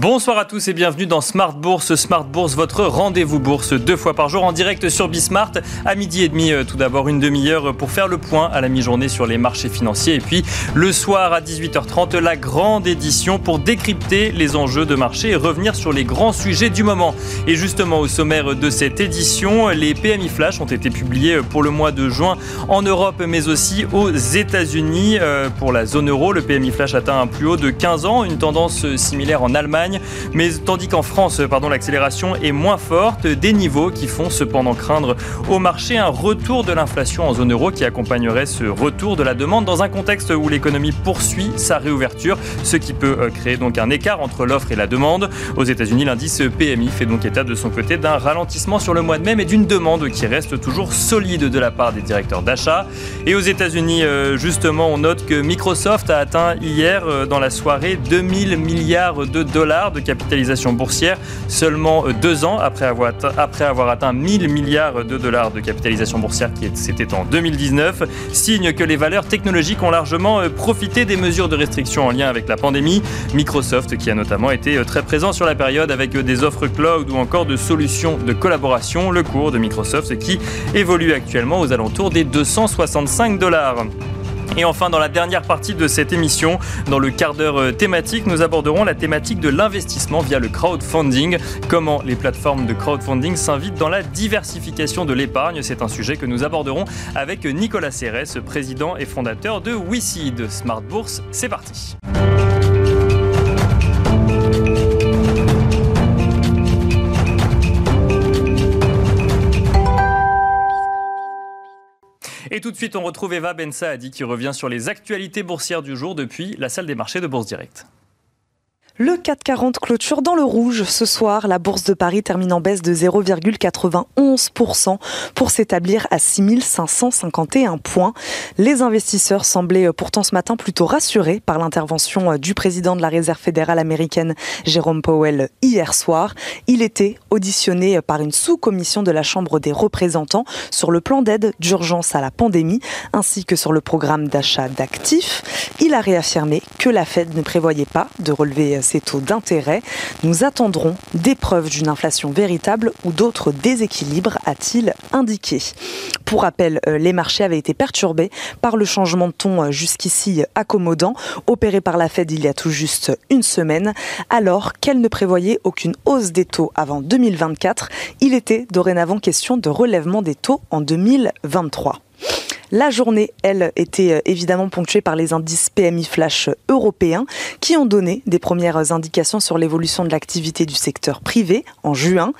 Bonsoir à tous et bienvenue dans Smart Bourse. Smart Bourse, votre rendez-vous bourse deux fois par jour en direct sur Bismart à midi et demi. Euh, tout d'abord une demi-heure pour faire le point à la mi-journée sur les marchés financiers et puis le soir à 18h30 la grande édition pour décrypter les enjeux de marché et revenir sur les grands sujets du moment. Et justement au sommaire de cette édition, les PMI flash ont été publiés pour le mois de juin en Europe mais aussi aux États-Unis. Euh, pour la zone euro, le PMI flash atteint un plus haut de 15 ans, une tendance similaire en Allemagne mais tandis qu'en France, pardon, l'accélération est moins forte, des niveaux qui font cependant craindre au marché un retour de l'inflation en zone euro qui accompagnerait ce retour de la demande dans un contexte où l'économie poursuit sa réouverture, ce qui peut euh, créer donc un écart entre l'offre et la demande. Aux États-Unis, l'indice PMI fait donc état de son côté d'un ralentissement sur le mois de mai, mais d'une demande qui reste toujours solide de la part des directeurs d'achat. Et aux États-Unis, euh, justement, on note que Microsoft a atteint hier euh, dans la soirée 2000 milliards de dollars de capitalisation boursière seulement euh, deux ans après avoir, atteint, après avoir atteint 1000 milliards de dollars de capitalisation boursière qui c'était en 2019, signe que les valeurs technologiques ont largement euh, profité des mesures de restriction en lien avec la pandémie. Microsoft qui a notamment été euh, très présent sur la période avec des offres cloud ou encore de solutions de collaboration, le cours de Microsoft qui évolue actuellement aux alentours des 265 dollars. Et enfin, dans la dernière partie de cette émission, dans le quart d'heure euh, thématique, nous aborderons la thématique de l'investissement via le crowdfunding. Comment les plateformes de crowdfunding s'invitent dans la diversification de l'épargne? C'est un sujet que nous aborderons avec Nicolas Serres, président et fondateur de WeSeed. Smart Bourse, c'est parti. Et tout de suite, on retrouve Eva Ben Saadi qui revient sur les actualités boursières du jour depuis la salle des marchés de Bourse Direct. Le 440 clôture dans le rouge ce soir. La bourse de Paris termine en baisse de 0,91% pour s'établir à 6551 points. Les investisseurs semblaient pourtant ce matin plutôt rassurés par l'intervention du président de la Réserve fédérale américaine, Jérôme Powell, hier soir. Il était auditionné par une sous-commission de la Chambre des représentants sur le plan d'aide d'urgence à la pandémie ainsi que sur le programme d'achat d'actifs. Il a réaffirmé que la Fed ne prévoyait pas de relever ces taux d'intérêt. Nous attendrons des preuves d'une inflation véritable ou d'autres déséquilibres, a-t-il indiqué. Pour rappel, euh, les marchés avaient été perturbés par le changement de ton euh, jusqu'ici accommodant opéré par la Fed il y a tout juste une semaine, alors qu'elle ne prévoyait aucune hausse des taux avant 2024. Il était dorénavant question de relèvement des taux en 2023. La journée, elle, était euh, évidemment ponctuée par les indices PMI flash européens qui ont donné des premières indications sur l'évolution de l'activité du secteur privé en juin.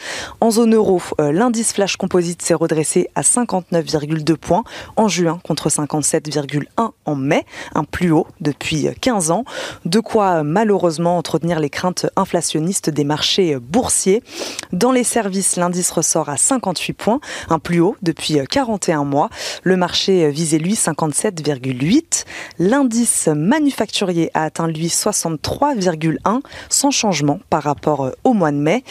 En zone euro, euh, l'indice flash composite s'est redressé à 59,2 points en juin contre 57,1 en mai, un plus haut depuis 15 ans. De quoi malheureusement entretenir les craintes inflationnistes des marchés boursiers. Dans les services, l'indice ressort à 58 points, un plus haut depuis 41 mois. Le marché visait lui 57,8. L'indice manufacturier a atteint lui 63,1 sans changement par rapport euh, au mois de mai.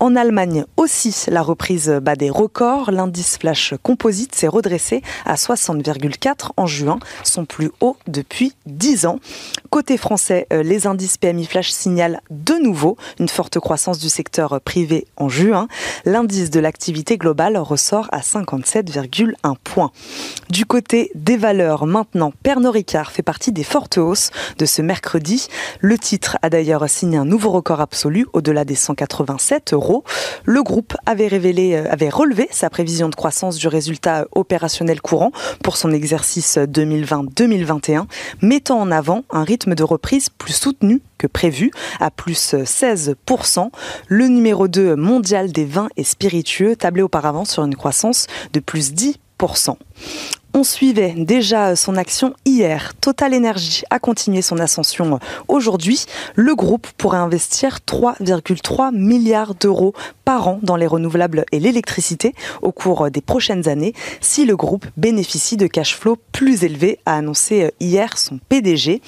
En Allemagne aussi, la reprise bat des records. L'indice flash composite s'est redressé à 60,4 en juin, son plus haut depuis 10 ans. Côté français, euh, les indices PMI flash signalent de nouveau une forte croissance du secteur privé en juin. L'indice de l'activité globale ressort à 57,1 points. Du côté des valeurs, maintenant, Pernod Ricard fait partie des fortes hausses de ce mercredi. Le titre a d'ailleurs signé un nouveau record absolu au-delà des 187 euros. Le groupe euh, avait relevé sa prévision de croissance du résultat opérationnel courant pour son exercice 2020-2021, mettant en avant un rythme de reprise plus soutenu que prévu, à plus 16%. Le numéro 2 mondial des vins et spiritueux tablait auparavant sur une croissance de plus 10%. On suivait déjà son action hier. Total Energy a continué son ascension aujourd'hui. Le groupe pourrait investir 3,3 milliards d'euros par an dans les renouvelables et l'électricité au cours des prochaines années si le groupe bénéficie de cash flow plus élevés, a annoncé hier son PDG.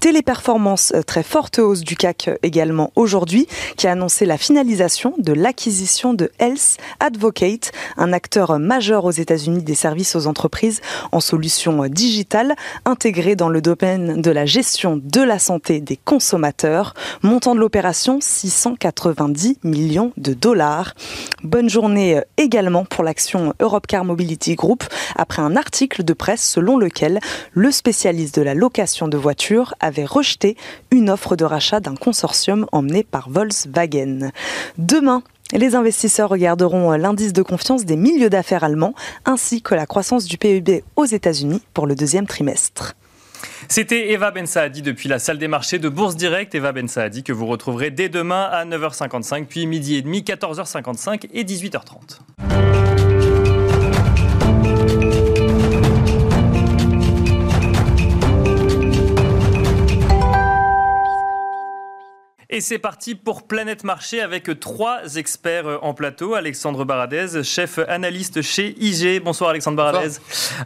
Téléperformance, très forte hausse du CAC également aujourd'hui, qui a annoncé la finalisation de l'acquisition de Health Advocate, un acteur majeur aux États-Unis des services aux entreprises en solutions digitales intégrées dans le domaine de la gestion de la santé des consommateurs. Montant de l'opération 690 millions de dollars. Bonne journée également pour l'action Europcar Mobility Group après un article de presse selon lequel le spécialiste de la location de voitures avait rejeté une offre de rachat d'un consortium emmené par Volkswagen. Demain, les investisseurs regarderont l'indice de confiance des milieux d'affaires allemands ainsi que la croissance du PIB aux États-Unis pour le deuxième trimestre. C'était Eva Ben Saadi depuis la salle des marchés de Bourse Direct. Eva Ben Saadi que vous retrouverez dès demain à 9h55, puis midi et demi, 14h55 et 18h30. Et c'est parti pour Planète Marché avec trois experts euh, en plateau. Alexandre Baradez, chef analyste chez IG. Bonsoir Alexandre Baradez.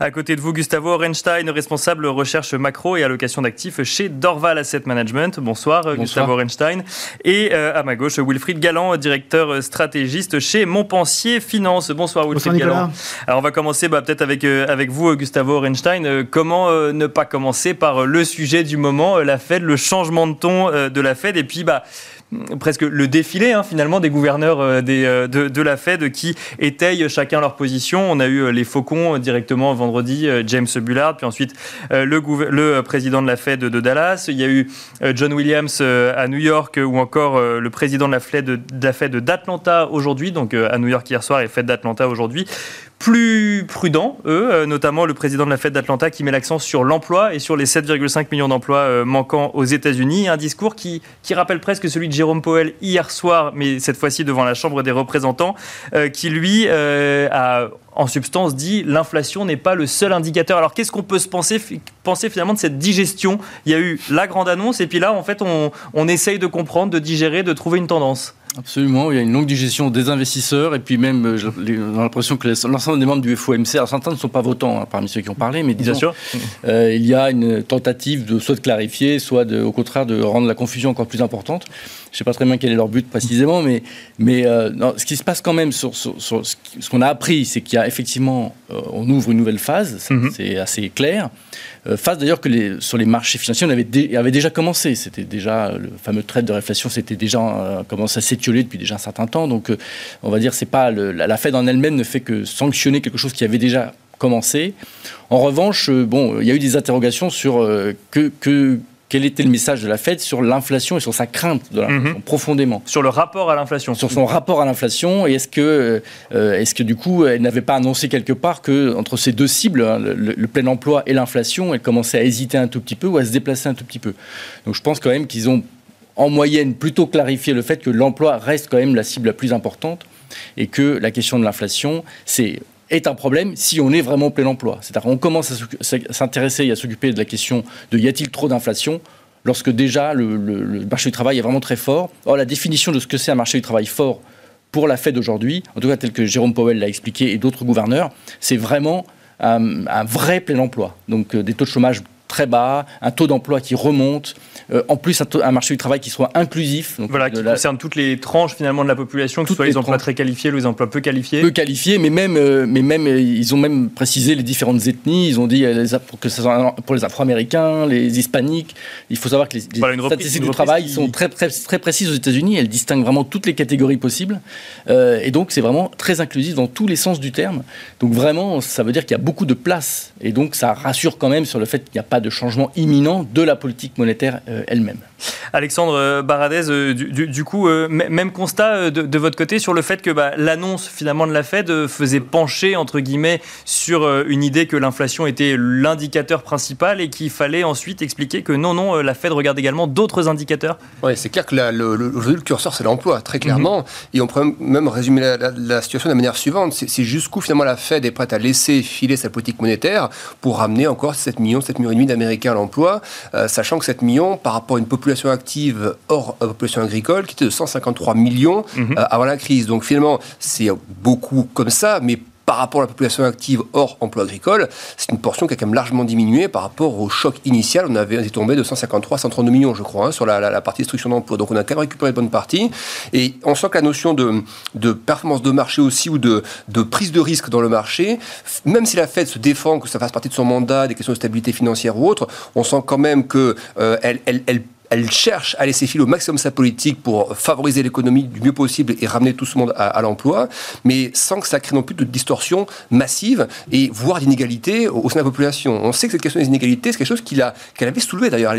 À côté de vous, Gustavo Orenstein, responsable recherche macro et allocation d'actifs chez Dorval Asset Management. Bonsoir, Gustavo Orenstein. Et euh, à ma gauche, Wilfried Galland, directeur stratégiste chez Montpensier Finance. Bonsoir Wilfried Galland. Alors on va commencer bah, peut-être avec, euh, avec vous, Gustavo Orenstein. comment ne pas commencer par le sujet du moment, la Fed, le changement de ton de la Fed? Et puis bah, Costa. Presque le défilé hein, finalement des gouverneurs euh, euh, de, la Fed qui étayent chacun leur position. On a eu euh, les Faucons directement vendredi, James Bullard, puis ensuite le, président de la Fed de Dallas. Il y a eu John Williams à New York ou encore le président de la Fed de, d'Atlanta aujourd'hui, donc à New York hier soir et Fed d'Atlanta aujourd'hui plus prudents, eux, notamment le président de la Fed d'Atlanta qui met l'accent sur l'emploi et sur les 7,5 millions d'emplois manquants aux États-Unis. Un discours qui, qui rappelle presque celui de Jérôme Powell hier soir, mais cette fois-ci devant la Chambre des représentants, euh, qui lui a en substance dit l'inflation n'est pas le seul indicateur. Alors qu'est-ce qu'on peut se penser, penser finalement de cette digestion? Il y a eu la grande annonce et puis là en fait on, on essaye de comprendre, de digérer, de trouver une tendance. Absolument, il y a une longue digestion des investisseurs et puis même, euh, on a l'impression que l'ensemble des membres du FOMC, alors certains ne sont pas votants hein, parmi ceux qui ont parlé, mais disons, sûr. Euh, il y a une tentative de soit de clarifier, soit de, au contraire de rendre la confusion encore plus importante. Je ne sais pas très bien quel est leur but précisément, mais, mais euh, ce qui se passe quand même sur, ce qu'on a appris, c'est qu'il y a effectivement, on ouvre une nouvelle phase, mhm. c'est assez clair. Euh, phase d'ailleurs que sur les marchés financiers, on avait, déjà commencé. C'était déjà le fameux trade de réflation, c'était déjà euh, commencé à s'étioler depuis déjà un certain temps. Donc, euh, on va dire, c'est pas la, Fed en elle-même ne fait que sanctionner quelque chose qui avait déjà commencé. En revanche, bon, il y a eu des interrogations sur que quel était le message de la Fed sur l'inflation et sur sa crainte de l'inflation, mhm. profondément. Sur le rapport à l'inflation. Sur son rapport à l'inflation, et est-ce que, euh, est-ce que du coup, elle n'avait pas annoncé quelque part que entre ces deux cibles, hein, le, plein emploi et l'inflation, elle commençait à hésiter un tout petit peu ou à se déplacer un tout petit peu. Donc je pense quand même qu'ils ont en moyenne plutôt clarifié le fait que l'emploi reste quand même la cible la plus importante et que la question de l'inflation, c'est est un problème si on est vraiment plein emploi. C'est-à-dire qu'on commence à s'intéresser et à s'occuper de la question de y a-t-il trop d'inflation lorsque déjà le, marché du travail est vraiment très fort. Or, la définition de ce que c'est un marché du travail fort pour la Fed aujourd'hui, en tout cas tel que Jérôme Powell l'a expliqué et d'autres gouverneurs, c'est vraiment un, un, vrai plein emploi. Donc euh, des taux de chômage très bas, un taux d'emploi qui remonte, euh, en plus un, marché du travail qui soit inclusif. Donc voilà, qui concerne toutes les tranches finalement de la population, que ce soit les, emplois très qualifiés ou les emplois peu qualifiés. Peu qualifiés, mais même, euh, mais même euh, ils ont même précisé les différentes ethnies. Ils ont dit que ce soit pour les Afro-Américains, les Hispaniques. Il faut savoir que les, statistiques du travail sont très, très, très précises aux États-Unis. Elles distinguent vraiment toutes les catégories possibles. et donc c'est vraiment très inclusif dans tous les sens du terme. Donc vraiment, ça veut dire qu'il y a beaucoup de place. Et donc ça rassure quand même sur le fait qu'il n'y a pas de changement imminent de la politique monétaire elle-même. Alexandre Baradez, du, coup, même constat de, votre côté sur le fait que bah, l'annonce finalement de la Fed faisait pencher entre guillemets sur une idée que l'inflation était l'indicateur principal et qu'il fallait ensuite expliquer que non, non, la Fed regarde également d'autres indicateurs. Oui, c'est clair que le, le, curseur c'est l'emploi très clairement, mhm. et on pourrait même résumer la, situation de la manière suivante c'est jusqu'où finalement la Fed est prête à laisser filer sa politique monétaire pour ramener encore 7 millions, 7 millions et demi d'Américains à l'emploi, euh, sachant que 7 millions par rapport à une population active hors euh, population agricole qui était de 153 millions mhm. euh, avant la crise. Donc finalement, c'est beaucoup comme ça, mais par rapport à la population active hors emploi agricole, c'est une portion qui a quand même largement diminué par rapport au choc initial. On avait été tombé de 153 132 millions, je crois, hein, sur la, partie destruction d'emploi. Donc on a quand même récupéré une bonne partie. Et on sent que la notion de, performance de marché aussi ou de, prise de risque dans le marché, même si la Fed se défend que ça fasse partie de son mandat, des questions de stabilité financière ou autre, on sent quand même qu'elle euh, elle cherche à laisser filer au maximum sa politique pour favoriser l'économie du mieux possible et ramener tout ce monde à, l'emploi, mais sans que ça crée non plus de distorsion massive et voire d'inégalités au, sein de la population. On sait que cette question des inégalités, c'est quelque chose qu'elle avait soulevé d'ailleurs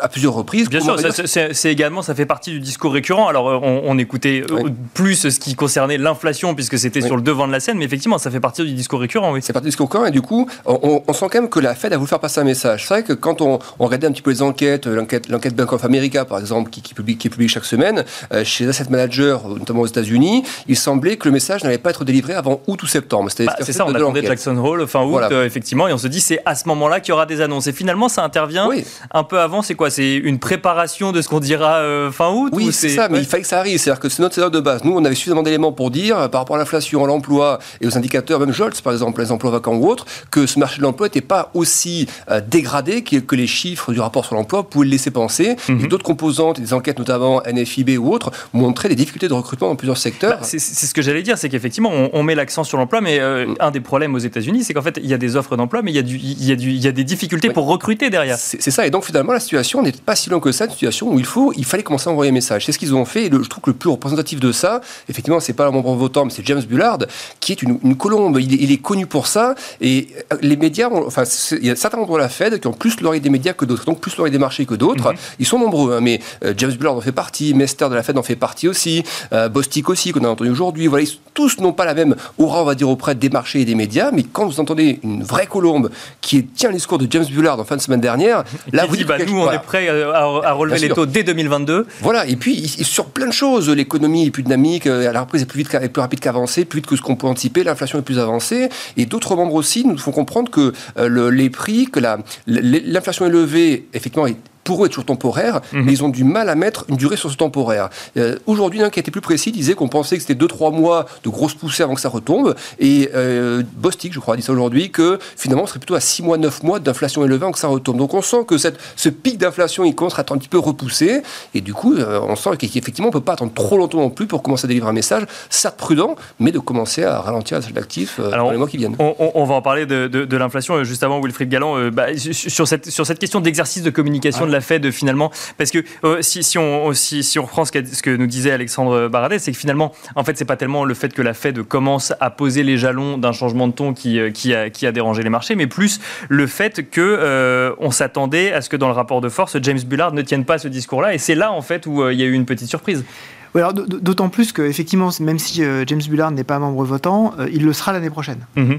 à plusieurs reprises. Bien sûr, c'est également, ça fait partie du discours récurrent. Alors on, écoutait euh, plus ce qui concernait l'inflation puisque c'était sur le devant de la scène, mais effectivement, ça fait partie du discours récurrent. Oui. C'est partie du discours récurrent et du coup, on, sent quand même que la Fed a voulu faire passer un message. C'est vrai que quand on, on regardait un petit peu les enquêtes, l'enquête Bank of America, par exemple, qui, publie, qui publie chaque semaine, euh, chez les asset managers, notamment aux États-Unis, il semblait que le message n'allait pas être délivré avant août ou septembre. Bah, c'est ça, on attendait Jackson Hole fin août, euh, effectivement, et on se dit c'est à ce moment-là qu'il y aura des annonces. Et finalement, ça intervient un peu avant. C'est quoi? C'est une préparation de ce qu'on dira euh, fin août Oui, c'est ça, mais il fallait que ça arrive. C'est-à-dire que c'est notre scénario de base. Nous, on avait suffisamment d'éléments pour dire, par rapport à l'inflation, à l'emploi et aux indicateurs, même Jolts, par exemple, les emplois vacants ou autres, que ce marché de l'emploi n'était pas aussi dégradé que, les chiffres du rapport sur l'emploi pouvaient le laisser penser. Mhm. D'autres composantes, des enquêtes notamment NFIB ou autres, montraient des difficultés de recrutement dans plusieurs secteurs. Bah, c'est ce que j'allais dire, c'est qu'effectivement, on, met l'accent sur l'emploi, mais euh, mm. un des problèmes aux États-Unis, c'est qu'en fait, il y a des offres d'emploi, mais il y, a du, il, y a du, il y a des difficultés pour recruter derrière. C'est ça, et donc finalement, la situation n'est pas si longue que ça, une situation où il, faut, il fallait commencer à envoyer un message. C'est ce qu'ils ont fait, et je trouve que le plus représentatif de ça, effectivement, c'est pas un membre votant, mais c'est James Bullard, qui est une, colombe. Il est, connu pour ça, et euh, les médias, enfin, il y a certains membres de la Fed qui ont plus l'oreille des médias que d'autres, donc plus l'oreille des marchés que d'autres. Mm-hmm. Ils sont nombreux, hein, mais euh, James Bullard en fait partie, Mester de la Fed en fait partie aussi, euh, Bostic aussi, qu'on a entendu aujourd'hui. Voilà, tous n'ont pas la même aura, on va dire, auprès des marchés et des médias, mais quand vous entendez une vraie colombe qui tient le discours de James Bullard en fin de semaine dernière, là, vous dites, bah, nous, on est prêt à, relever les taux dès 2022. Voilà, et puis sur plein de choses, l'économie est plus dynamique, euh, la reprise est plus, vite, est plus rapide qu'avancée, plus vite que ce qu'on peut anticiper, l'inflation est plus avancée, et d'autres membres aussi nous font comprendre que euh, les prix, que l'inflation élevée, effectivement, est pour eux est toujours temporaire, mhm. mais ils ont du mal à mettre une durée sur ce temporaire. Euh, aujourd'hui, un qui était plus précis disait qu'on pensait que c'était 2-3 mois de grosses poussées avant que ça retombe, et euh, Bostic, je crois, dit ça aujourd'hui, que finalement, ce serait plutôt à 6 mois, 9 mois d'inflation élevée avant que ça retombe. Donc on sent que cette, ce pic d'inflation, il commence à être un petit peu repoussé, et du coup, euh, on sent qu'effectivement, on ne peut pas attendre trop longtemps non plus pour commencer à délivrer un message, certes prudent, mais de commencer à ralentir la d'actifs dans les mois qui viennent. On, va en parler de, de, l'inflation juste avant, Wilfried Galland, bah, sur, cette, sur cette question d'exercice de communication de la Fed finalement Parce que euh, si, si, on, si, si, on reprend ce, que nous disait Alexandre Baradet, c'est que finalement, en fait, c'est pas tellement le fait que la Fed commence à poser les jalons d'un changement de ton qui, euh, qui, a, qui a dérangé les marchés, mais plus le fait que euh, on s'attendait à ce que dans le rapport de force, James Bullard ne tienne pas ce discours-là. Et c'est là, en fait, où il y a eu une petite surprise. D'autant plus qu'effectivement, même si James Bullard n'est pas membre votant, il le sera l'année prochaine. Mm-hmm.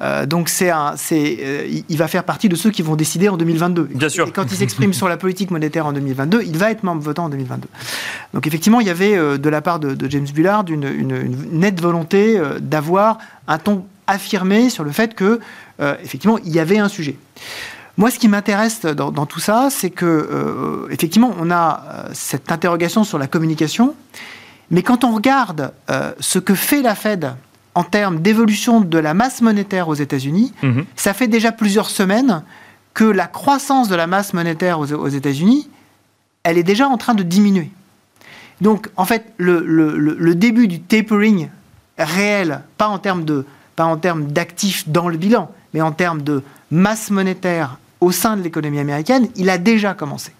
Euh, donc c'est un, c'est, euh, il va faire partie de ceux qui vont décider en 2022. Bien sûr. Et quand il s'exprime sur la politique monétaire en 2022, il va être membre votant en 2022. Donc effectivement, il y avait euh, de la part de, James Bullard une, une, nette volonté d'avoir un ton affirmé sur le fait que effectivement il y avait un sujet. Moi, ce qui m'intéresse dans, dans, tout ça, c'est que effectivement, on a cette interrogation sur la communication, mais quand on regarde ce que fait la Fed en termes d'évolution de la masse monétaire aux États-Unis, mhm. ça fait déjà plusieurs semaines que la croissance de la masse monétaire aux, États-Unis, elle est déjà en train de diminuer. Donc, en fait, le, début du tapering réel, pas en termes de pas en termes d'actifs dans le bilan, mais en termes de masse monétaire au sein de l'économie américaine, il a déjà commencé.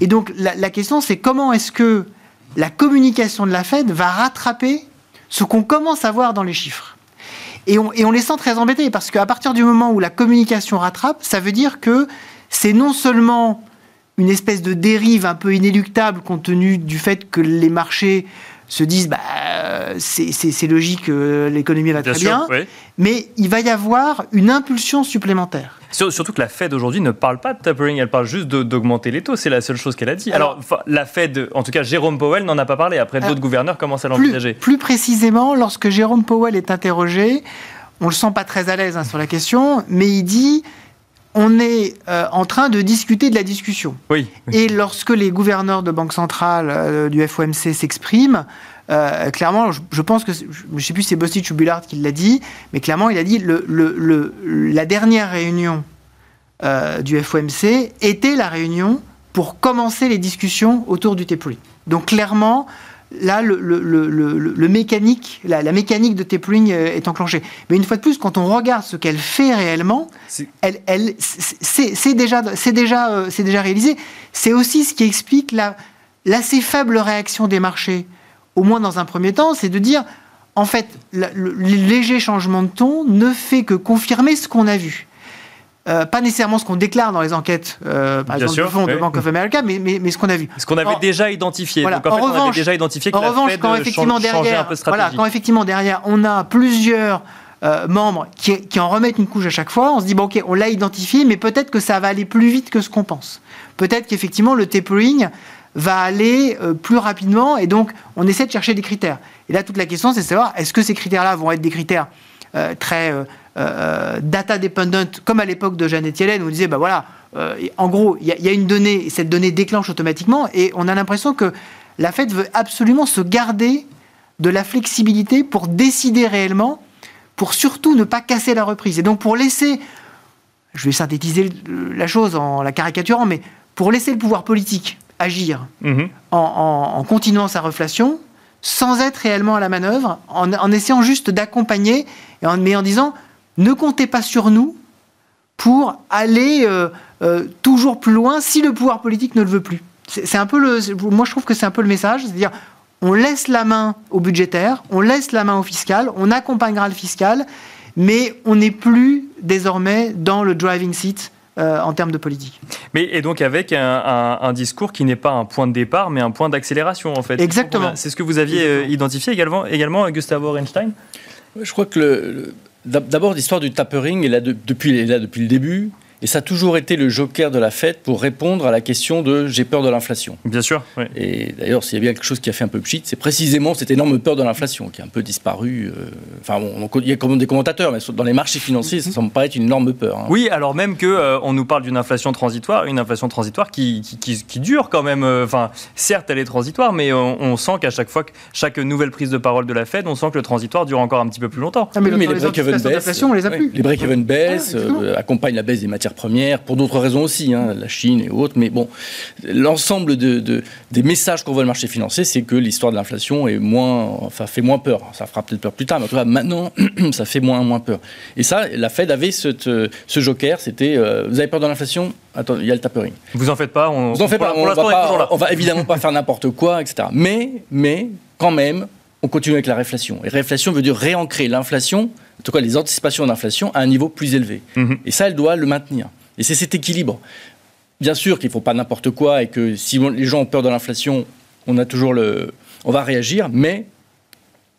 Et donc, la, la question, c'est comment est-ce que la communication de la Fed va rattraper ce qu'on commence à voir dans les chiffres. Et on, et on les sent très embêtés parce qu'à partir du moment où la communication rattrape, ça veut dire que c'est non seulement une espèce de dérive un peu inéluctable compte tenu du fait que les marchés se disent bah, c'est logique, euh, l'économie va très bien, mais il va y avoir une impulsion supplémentaire. Surtout que la Fed aujourd'hui ne parle pas de tapering, elle parle juste d'augmenter les taux. C'est la seule chose qu'elle a dit. Alors, la Fed, en tout cas Jérôme Powell n'en a pas parlé. Après, d'autres gouverneurs commencent à l'envisager. Plus, précisément, lorsque Jérôme Powell est interrogé, on le sent pas très à l'aise hein, sur la question, mais il dit on est euh, en train de discuter de la discussion. Oui, Et lorsque les gouverneurs de banque centrale euh, du FOMC s'expriment, euh, clairement, je, pense que, je ne sais plus si c'est Bostich ou Bullard qui l'a dit, mais clairement, il a dit le, le, la dernière réunion du FOMC était la réunion pour commencer les discussions autour du tapering. Donc clairement, là, le, le, mécanique, la, mécanique de tapering euh, est enclenchée. Mais une fois de plus, quand on regarde ce qu'elle fait réellement, elle, elle, c'est déjà, déjà, euh, déjà réalisé. C'est aussi ce qui explique l'assez faible réaction des marchés, au moins dans un premier temps, c'est de dire, en fait, le léger changement de ton ne fait que confirmer ce qu'on a vu. Euh, pas nécessairement ce qu'on déclare dans les enquêtes, euh, par exemple, fonds de Bank of America, mais, mais, ce qu'on a vu. Ce qu'on avait déjà identifié. en, revanche, déjà identifié que en revanche, quand effectivement derrière, voilà, quand effectivement derrière, on a plusieurs euh, membres qui, qui, en remettent une couche à chaque fois, on se dit bon ok, on l'a identifié, mais peut-être que ça va aller plus vite que ce qu'on pense. Peut-être qu'effectivement le tapering va aller plus rapidement, et donc on essaie de chercher des critères. Et là, toute la question, c'est de savoir est-ce que ces critères-là vont être des critères très euh, data dependent, comme à l'époque de Janet Yellen, où on disait, bah voilà, euh, en gros, il y, a une donnée, et cette donnée déclenche automatiquement, et on a l'impression que la Fed veut absolument se garder de la flexibilité pour décider réellement, pour surtout ne pas casser la reprise. Et donc pour laisser, je vais synthétiser la chose en la caricaturant, mais pour laisser le pouvoir politique agir mhm. en, continuant sa reflation, sans être réellement à la manœuvre, en, essayant juste d'accompagner, mais en disant ne comptez pas sur nous pour aller euh, euh, toujours plus loin si le pouvoir politique ne le veut plus. C'est un peu le, moi je trouve que c'est un peu le message, c'est-à-dire on laisse la main au budgétaire, on laisse la main au fiscal, on accompagnera le fiscal, mais on n'est plus désormais dans le driving seat euh, en termes de politique. Mais et donc avec un, discours qui n'est pas un point de départ, mais un point d'accélération en fait. Exactement. C'est ce que vous aviez identifié également, également Gustavo Renstein. Je crois que le D'abord, l'histoire du tapering est là, depuis, est là depuis le début. Et ça a toujours été le joker de la fête pour répondre à la question de j'ai peur de l'inflation. Bien sûr. Et d'ailleurs, s'il y a bien quelque chose qui a fait un peu pchit, c'est précisément cette énorme peur de l'inflation qui a un peu disparu. Euh, enfin, bon, il y a comme des commentateurs, mais dans les marchés financiers, ça semble pas être une énorme peur. Hein. Oui, alors même que euh, on nous parle d'une inflation transitoire, une inflation transitoire qui, qui, dure quand même. Euh, enfin, certes, elle est transitoire, mais on, sent qu'à chaque fois que chaque nouvelle prise de parole de la Fed, on sent que le transitoire dure encore un petit peu plus longtemps. Ah, mais, les break-even baissent. On les a plus. Les break-even baissent, accompagnent la baisse des matières premières, pour d'autres raisons aussi, hein, la Chine et autres. Mais bon, l'ensemble de, des messages qu'on voit le marché financier, c'est que l'histoire de l'inflation est moins, enfin, fait moins peur. Ça fera peut-être peur plus tard, mais en tout cas, maintenant, ça fait moins, moins peur. Et ça, la Fed avait ce, ce joker, c'était euh, vous avez peur de l'inflation? Attends, il y a le tapering. Vous en faites pas On, vous en fait pas. On, va pas, on va évidemment pas faire n'importe quoi, etc. Mais, mais quand même, on continue avec la réflation. Et réflation veut dire réancrer l'inflation tout cas les anticipations d'inflation, à un niveau plus élevé. Mhm. Et ça, elle doit le maintenir. Et c'est cet équilibre. Bien sûr qu'il ne faut pas n'importe quoi et que si les gens ont peur de l'inflation, on a toujours le, on va réagir, mais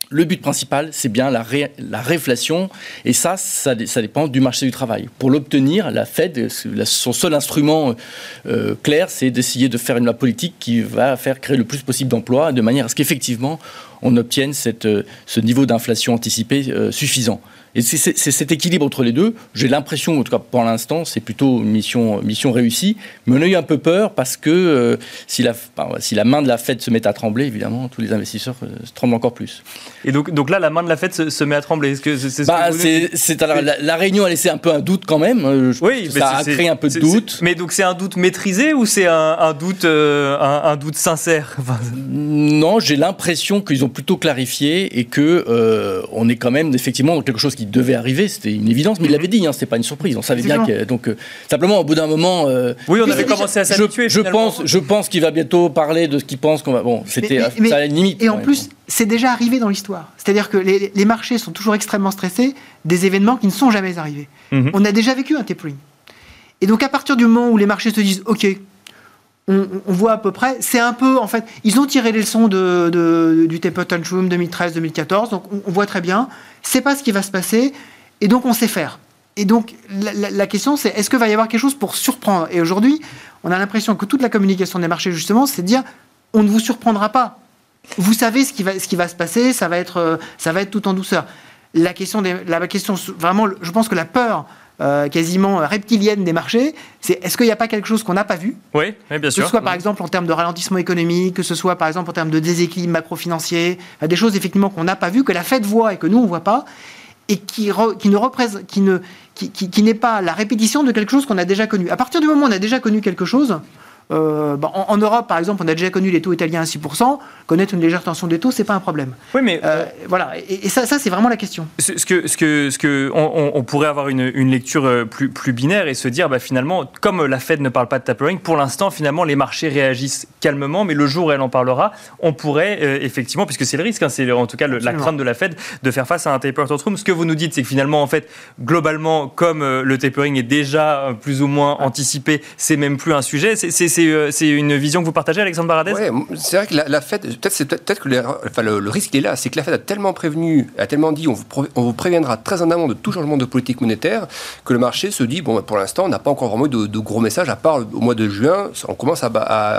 le but principal, c'est bien la, la, réflation, et ça, ça, dépend du marché du travail. Pour l'obtenir, la Fed, son seul instrument euh, clair, c'est d'essayer de faire une politique qui va faire créer le plus possible d'emplois, de manière à ce qu'effectivement, on obtienne cette, euh, ce niveau d'inflation anticipé euh, suffisant. Et c'est cet équilibre entre les deux. J'ai l'impression, en tout cas pour l'instant, c'est plutôt une mission, mission réussie. Mais on a eu un peu peur parce que euh, si, la, si la main de la Fed se met à trembler, évidemment, tous les investisseurs euh, tremblent encore plus. Et donc, donc là, la main de la Fed se, met à trembler. Est-ce que c'est bah, la, réunion a laissé un peu un doute quand même. Euh, oui, ça a créé un peu de doute. Mais donc c'est un doute maîtrisé ou c'est un, doute, un, doute sincère Non, j'ai l'impression qu'ils ont plutôt clarifié et que on est quand même effectivement dans quelque chose qui qui devait arriver, c'était une évidence, mais il l'avait dit, hein, c'était pas une surprise. On savait bien que. Donc, euh, simplement, au bout d'un moment. Euh, oui, on avait commencé à s'habituer. Je, pense, je pense qu'il va bientôt parler de ce qu'il pense qu'on va. Bon, c'était à la limite. Et en plus, c'est déjà arrivé dans l'histoire. C'est-à-dire que les, marchés sont toujours extrêmement stressés des événements qui ne sont jamais arrivés. Mhm. On a déjà vécu un tapering. Et donc, à partir du moment où les marchés se disent, OK, on, voit à peu près, c'est un peu, en fait, ils ont tiré les leçons de, du taper tantrum 2013-2014, donc on, voit très bien, c'est pas ce qui va se passer, et donc on sait faire. Et donc la, question c'est, est-ce qu'il va y avoir quelque chose pour surprendre? Et aujourd'hui, on a l'impression que toute la communication des marchés, justement, c'est de dire, on ne vous surprendra pas. Vous savez ce qui va, ce qui va se passer, ça va être, ça va être tout en douceur. La question, la question, vraiment, je pense que la peur euh, quasiment reptilienne des marchés, c'est est-ce qu'il n'y a pas quelque chose qu'on n'a pas vu? Oui, bien sûr. Que ce soit par exemple en termes de ralentissement économique, que ce soit par exemple en termes de déséquilibre macro-financier, des choses effectivement qu'on n'a pas vu, que la Fed voit et que nous on ne voit pas, et qui, qui ne représente, qui ne, qui, qui n'est pas la répétition de quelque chose qu'on a déjà connu. À partir du moment où on a déjà connu quelque chose, euh, bah, en, Europe, par exemple, on a déjà connu les taux italiens à 6%. Connaître une légère tension des taux, c'est pas un problème. Oui, mais euh, voilà. Et, ça, ça c'est vraiment la question. Ce, que, ce que, ce que, on, pourrait avoir une, une, lecture euh, plus, plus binaire et se dire, bah, finalement, comme la Fed ne parle pas de tapering, pour l'instant, finalement, les marchés réagissent calmement, mais le jour où elle en parlera, on pourrait effectivement, puisque c'est le risque, hein, c'est en tout cas la crainte de la Fed de faire face à un taper tantrum. Ce que vous nous dites, c'est que finalement, en fait, globalement, comme le tapering est déjà plus ou moins anticipé, c'est même plus un sujet. C'est c'est une vision que vous partagez, Alexandre Baradez? Oui, c'est vrai que la, Fed, peut-être peut, que enfin, le, risque est là, c'est que la Fed a tellement prévenu, a tellement dit, on vous, on vous, préviendra très en amont de tout changement de politique monétaire, que le marché se dit, bon, pour l'instant, on n'a pas encore vraiment de, de, gros messages, à part au mois de juin, on commence à,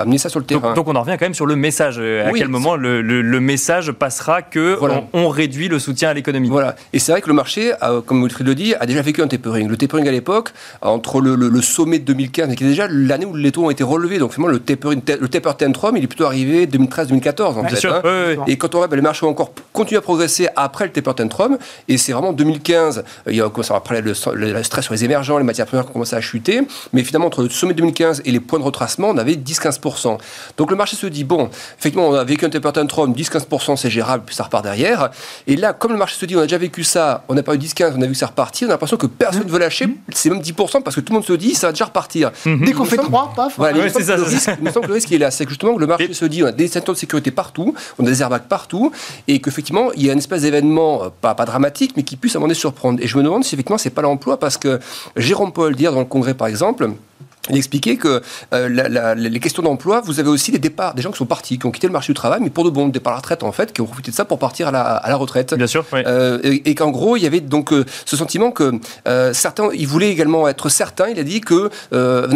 amener ça sur le terrain. Donc, on en revient quand même sur le message. À quel moment le, le, message passera que on, réduit le soutien à l'économie? Voilà. Et c'est vrai que le marché, comme Wilfried le dit, a déjà vécu un tapering. Le tapering à l'époque, entre le, sommet de 2015, qui est déjà l'année où les taux ont été relevés, donc le taper, le taper tantrum, il est plutôt arrivé 2013-2014 en fait. Hein. Et quand on regarde, les marchés ont encore continué à progresser après le taper tantrum. Et c'est vraiment 2015, il y a commencé à parler le, le, stress sur les émergents, les matières premières qui ont commencé à chuter. Mais finalement, entre le sommet 2015 et les points de retracement, on avait 10-15%. Donc le marché se dit, bon, effectivement, on a vécu un taper tantrum, 10-15%, c'est gérable, puis ça repart derrière. Et là, comme le marché se dit, on a déjà vécu ça, on n'a pas eu 10-15, on a vu que ça repartir, on a l'impression que personne ne veut lâcher, c'est même 10% parce que tout le monde se dit, ça va déjà repartir. Dès qu'on fait 3, paf. Voilà, c'est ça, il me semble que le risque est là. C'est que justement que le marché se dit on a des ceintures de sécurité partout, on a des airbags partout, et qu'effectivement, il y a une espèce d'événement, euh, pas, pas dramatique, mais qui puisse à un moment donné surprendre. Et je me demande si effectivement, c'est pas l'emploi, parce que Jérôme Paul, dire dans le Congrès par exemple, il expliquait que euh, les questions d'emploi, vous avez aussi des départs, des gens qui sont partis, qui ont quitté le marché du travail, mais pour de bon, départ à la retraite en fait, qui ont profité de ça pour partir à la, retraite. Bien sûr. Euh, et, qu'en gros, il y avait donc euh, ce sentiment que certains, ils voulaient également être certains. Il a dit que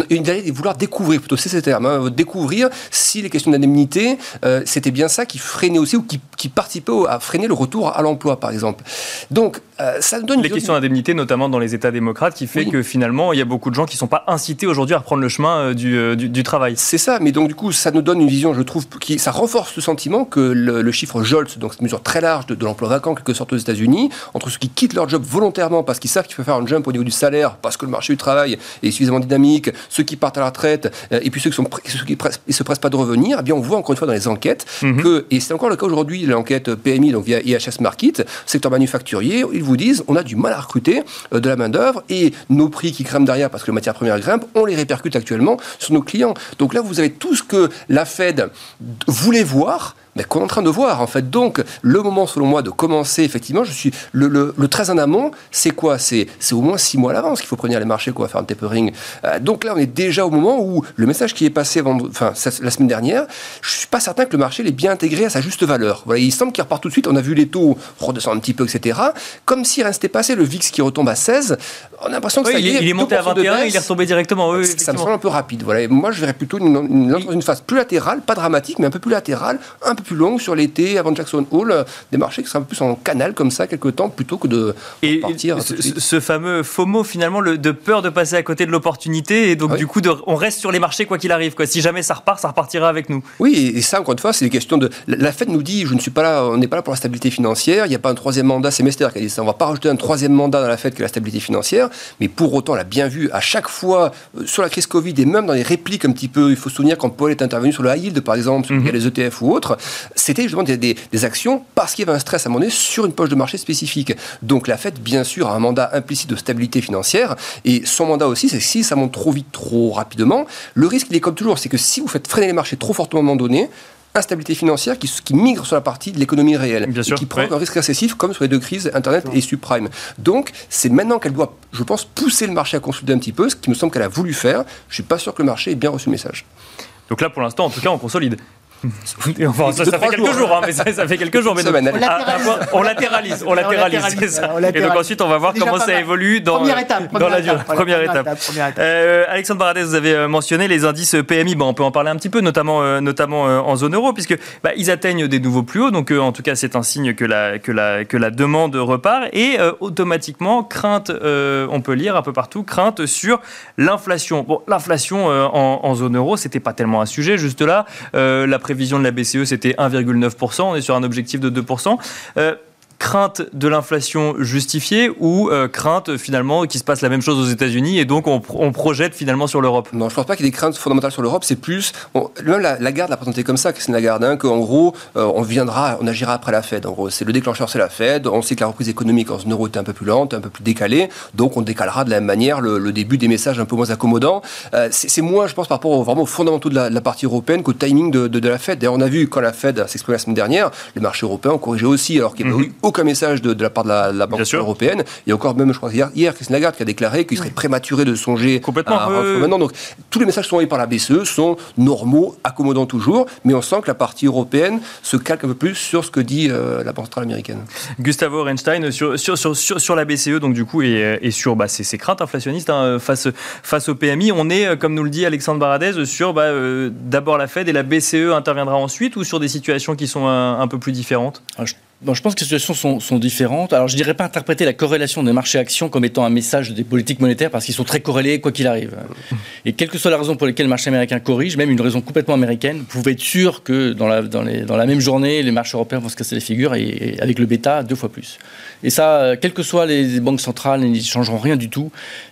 il allait vouloir découvrir, plutôt c'est ce terme, hein, découvrir si les questions d'indemnité, c'était bien ça qui freinait aussi ou qui, qui participait à freiner le retour à l'emploi, par exemple. Donc, ça donne les questions d'indemnité, notamment dans les États démocrates, qui fait que finalement, il y a beaucoup de gens qui ne sont pas incités aujourd'hui à prendre le chemin euh, euh, du, du, travail. C'est ça, mais donc du coup, ça nous donne une vision, je trouve, qui ça renforce le sentiment que le, chiffre JOLTS, donc cette mesure très large de, l'emploi vacant, quelque sorte aux États-Unis, entre ceux qui quittent leur job volontairement parce qu'ils savent qu'il faut faire un jump au niveau du salaire, parce que le marché du travail est suffisamment dynamique, ceux qui partent à la retraite, euh, et puis ceux qui, sont, ceux qui ne se pressent pas de revenir, eh bien on voit encore une fois dans les enquêtes mhm. que, et c'est encore le cas aujourd'hui, l'enquête PMI, donc via IHS Market, secteur manufacturier, ils vous disent on a du mal à recruter de la main-d'œuvre et nos prix qui grimpent derrière parce que les matières premières grimpent, on les répercute actuellement sur nos clients. Donc là, vous avez tout ce que la Fed voulait voir mais qu'on est en train de voir en fait. Donc le moment selon moi de commencer effectivement, je suis le, le, le très en amont, c'est quoi? C'est au moins six mois à l'avance qu'il faut prévenir les marchés quoi, faire un tapering. Euh, donc là on est déjà au moment où le message qui est passé enfin, la semaine dernière, je suis pas certain que le marché l'ait bien intégré à sa juste valeur. Voilà, il semble qu'il repart tout de suite. On a vu les taux redescendre un petit peu, etc. Comme si rien s'était passé, le VIX qui retombe à 16, on a l'impression que ça il, est, il est monté à 21, il est retombé directement. Oui, ça me semble un peu rapide. Voilà, moi je verrais plutôt une, une, une phase plus latérale, pas dramatique, mais un peu plus latérale, un peu plus longue sur l'été avant Jackson Hole, euh, des marchés qui seraient un peu plus en canal comme ça quelque temps plutôt que de et partir. Ce, ce, fameux FOMO finalement, le, de peur de passer à côté de l'opportunité et donc du coup de, on reste sur les marchés quoi qu'il arrive. Quoi. Si jamais ça repart, ça repartira avec nous. Oui, et ça encore une fois, c'est des questions de. La Fed nous dit, je ne suis pas là, on n'est pas là pour la stabilité financière. Il n'y a pas un troisième mandat, c'est Mester qui a dit ça. On ne va pas rajouter un troisième mandat dans la Fed qui est la stabilité financière, mais pour autant, on l'a bien vu à chaque fois euh, sur la crise Covid et même dans les répliques un petit peu. Il faut se souvenir quand Paul est intervenu sur le high yield par exemple, sur mhm. les ETF ou autres, c'était justement des, actions parce qu'il y avait un stress à un moment donné sur une poche de marché spécifique. Donc la Fed, bien sûr, a un mandat implicite de stabilité financière et son mandat aussi, c'est si ça monte trop vite, trop rapidement, le risque, il est comme toujours, c'est que si vous faites freiner les marchés trop fortement à un moment donné, instabilité financière qui, qui, migre sur la partie de l'économie réelle Bien sûr, qui prend un risque récessif comme sur les deux crises Internet et subprime. Donc c'est maintenant qu'elle doit, je pense, pousser le marché à consulter un petit peu, ce qui me semble qu'elle a voulu faire. Je suis pas sûr que le marché ait bien reçu le message. Donc là, pour l'instant, en tout cas, on consolide. Enfin, ça, fait quelques jours, hein, mais ça, fait quelques jours. Mais on, latéralise. on latéralise, Et donc ensuite, on va voir comment ça évolue dans, première étape, dans la durée. Première, étape. Euh, Alexandre Baradez, vous avez euh, mentionné les indices PMI. Bon, on peut en parler un petit peu, notamment, euh, notamment en zone euro, puisque bah, ils atteignent des nouveaux plus hauts. Donc, en tout cas, c'est un signe que la, que la, que la demande repart. Et automatiquement, crainte, on peut lire un peu partout, crainte sur l'inflation. Bon, l'inflation en, en, zone euro, c'était pas tellement un sujet. Juste là, la prévision de la BCE, c'était 1,9%. On est sur un objectif de 2% crainte de l'inflation justifiée ou euh, crainte finalement qu'il se passe la même chose aux États-Unis et donc on, projette finalement sur l'Europe? Non, je ne pense pas qu'il y ait des craintes fondamentales sur l'Europe. C'est plus, même la, Lagarde l'a présenté comme ça, Christine Lagarde, hein, qu'en gros, euh, on viendra, on agira après la Fed. En gros, c'est le déclencheur, c'est la Fed. On sait que la reprise économique en zone euro était un peu plus lente, un peu plus décalée, donc on décalera de la même manière le, début des messages un peu moins accommodants. Euh, c'est moins, je pense, par rapport vraiment aux fondamentaux de la, partie européenne qu'au timing de, la Fed. D'ailleurs, on a vu quand la Fed s'exprimait la semaine dernière, les marchés européens ont corrigé aussi, alors qu'il n'y avait mhm. eu aucun message de, de la part de la, Banque européenne. Et encore même, je crois, hier, hier Christine Lagarde qui a déclaré qu'il serait prématuré de songer Complètement, à, maintenant. Donc, tous les messages qui sont envoyés par la BCE sont normaux, accommodants toujours, mais on sent que la partie européenne se calque un peu plus sur ce que dit euh, la Banque centrale américaine. Gustavo Reinstein, sur, sur, sur, sur, la BCE, donc du coup, et, et sur bah, ses, craintes inflationnistes hein, face, face au PMI, on est, comme nous le dit Alexandre Baradez, sur bah, euh, d'abord la Fed et la BCE interviendra ensuite ou sur des situations qui sont un, peu plus différentes? Ah, Bon, je pense que les situations sont, différentes. Alors, je ne dirais pas interpréter la corrélation des marchés actions comme étant un message des politiques monétaires parce qu'ils sont très corrélés quoi qu'il arrive. Et quelle que soit la raison pour laquelle le marché américain corrige, même une raison complètement américaine, vous pouvez être sûr que dans la, dans, les, dans la même journée, les marchés européens vont se casser les figures et, avec le bêta deux fois plus. Et ça, euh, quelles que soient les banques centrales, ils ne changeront rien du tout.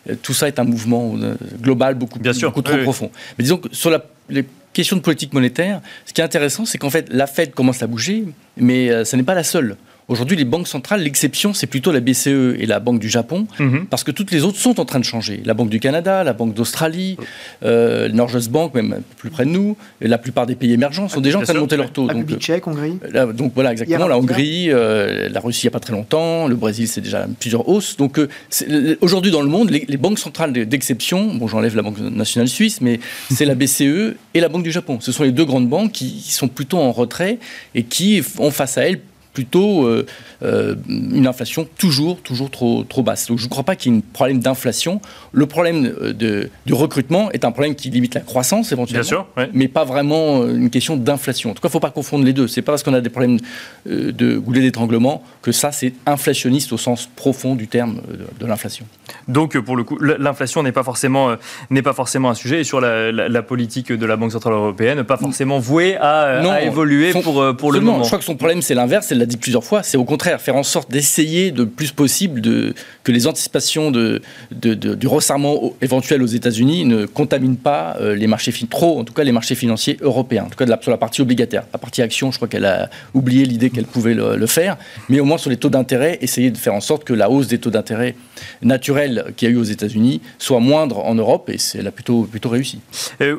Euh, tout ça est un mouvement euh, global beaucoup, Bien sûr. beaucoup trop profond. Mais disons que sur la, les question de politique monétaire, ce qui est intéressant, c'est qu'en fait, la Fed commence à bouger, mais euh, ce n'est pas la seule. Aujourd'hui, les banques centrales, l'exception, c'est plutôt la BCE et la Banque du Japon, mhm. parce que toutes les autres sont en train de changer. La Banque du Canada, la Banque d'Australie, euh, Norges Bank, même plus près de nous, et la plupart des pays émergents sont déjà en train de monter leur taux. Donc, Tchèque, Hongrie. Euh, donc voilà, exactement. La Hongrie, euh, la Russie, il n'y a pas très longtemps, le Brésil, c'est déjà plusieurs hausses. Donc euh, aujourd'hui, dans le monde, les, les banques centrales d'exception, bon, j'enlève la Banque nationale suisse, mais c'est la BCE et la Banque du Japon. Ce sont les deux grandes banques qui sont plutôt en retrait et qui ont face à elles plutôt euh, euh, une inflation toujours, toujours trop, trop basse. Donc je ne crois pas qu'il y ait un problème d'inflation. Le problème euh, de, du recrutement est un problème qui limite la croissance éventuellement, Bien sûr, mais pas vraiment une question d'inflation. En tout cas, il ne faut pas confondre les deux. C'est pas parce qu'on a des problèmes de goulet d'étranglement que ça, c'est inflationniste au sens profond du terme de, l'inflation. Donc, pour le coup, l'inflation n'est pas, forcément, n'est pas forcément un sujet. Et sur la, politique de la Banque Centrale Européenne, pas forcément vouée à, évoluer pour, pour le moment. Je crois que son problème, c'est l'inverse, c'est l'a dit plusieurs fois, c'est au contraire faire en sorte d'essayer de plus possible de, que les anticipations de, du resserrement éventuel aux États-Unis ne contaminent pas euh, les marchés trop, en tout cas les marchés financiers européens, en tout cas la, sur la partie obligataire. La partie action, je crois qu'elle a oublié l'idée qu'elle pouvait le, faire, mais au moins sur les taux d'intérêt, essayer de faire en sorte que la hausse des taux d'intérêt naturels qu'il y a eu aux États-Unis soit moindre en Europe, et c'est là plutôt, plutôt réussi. Euh,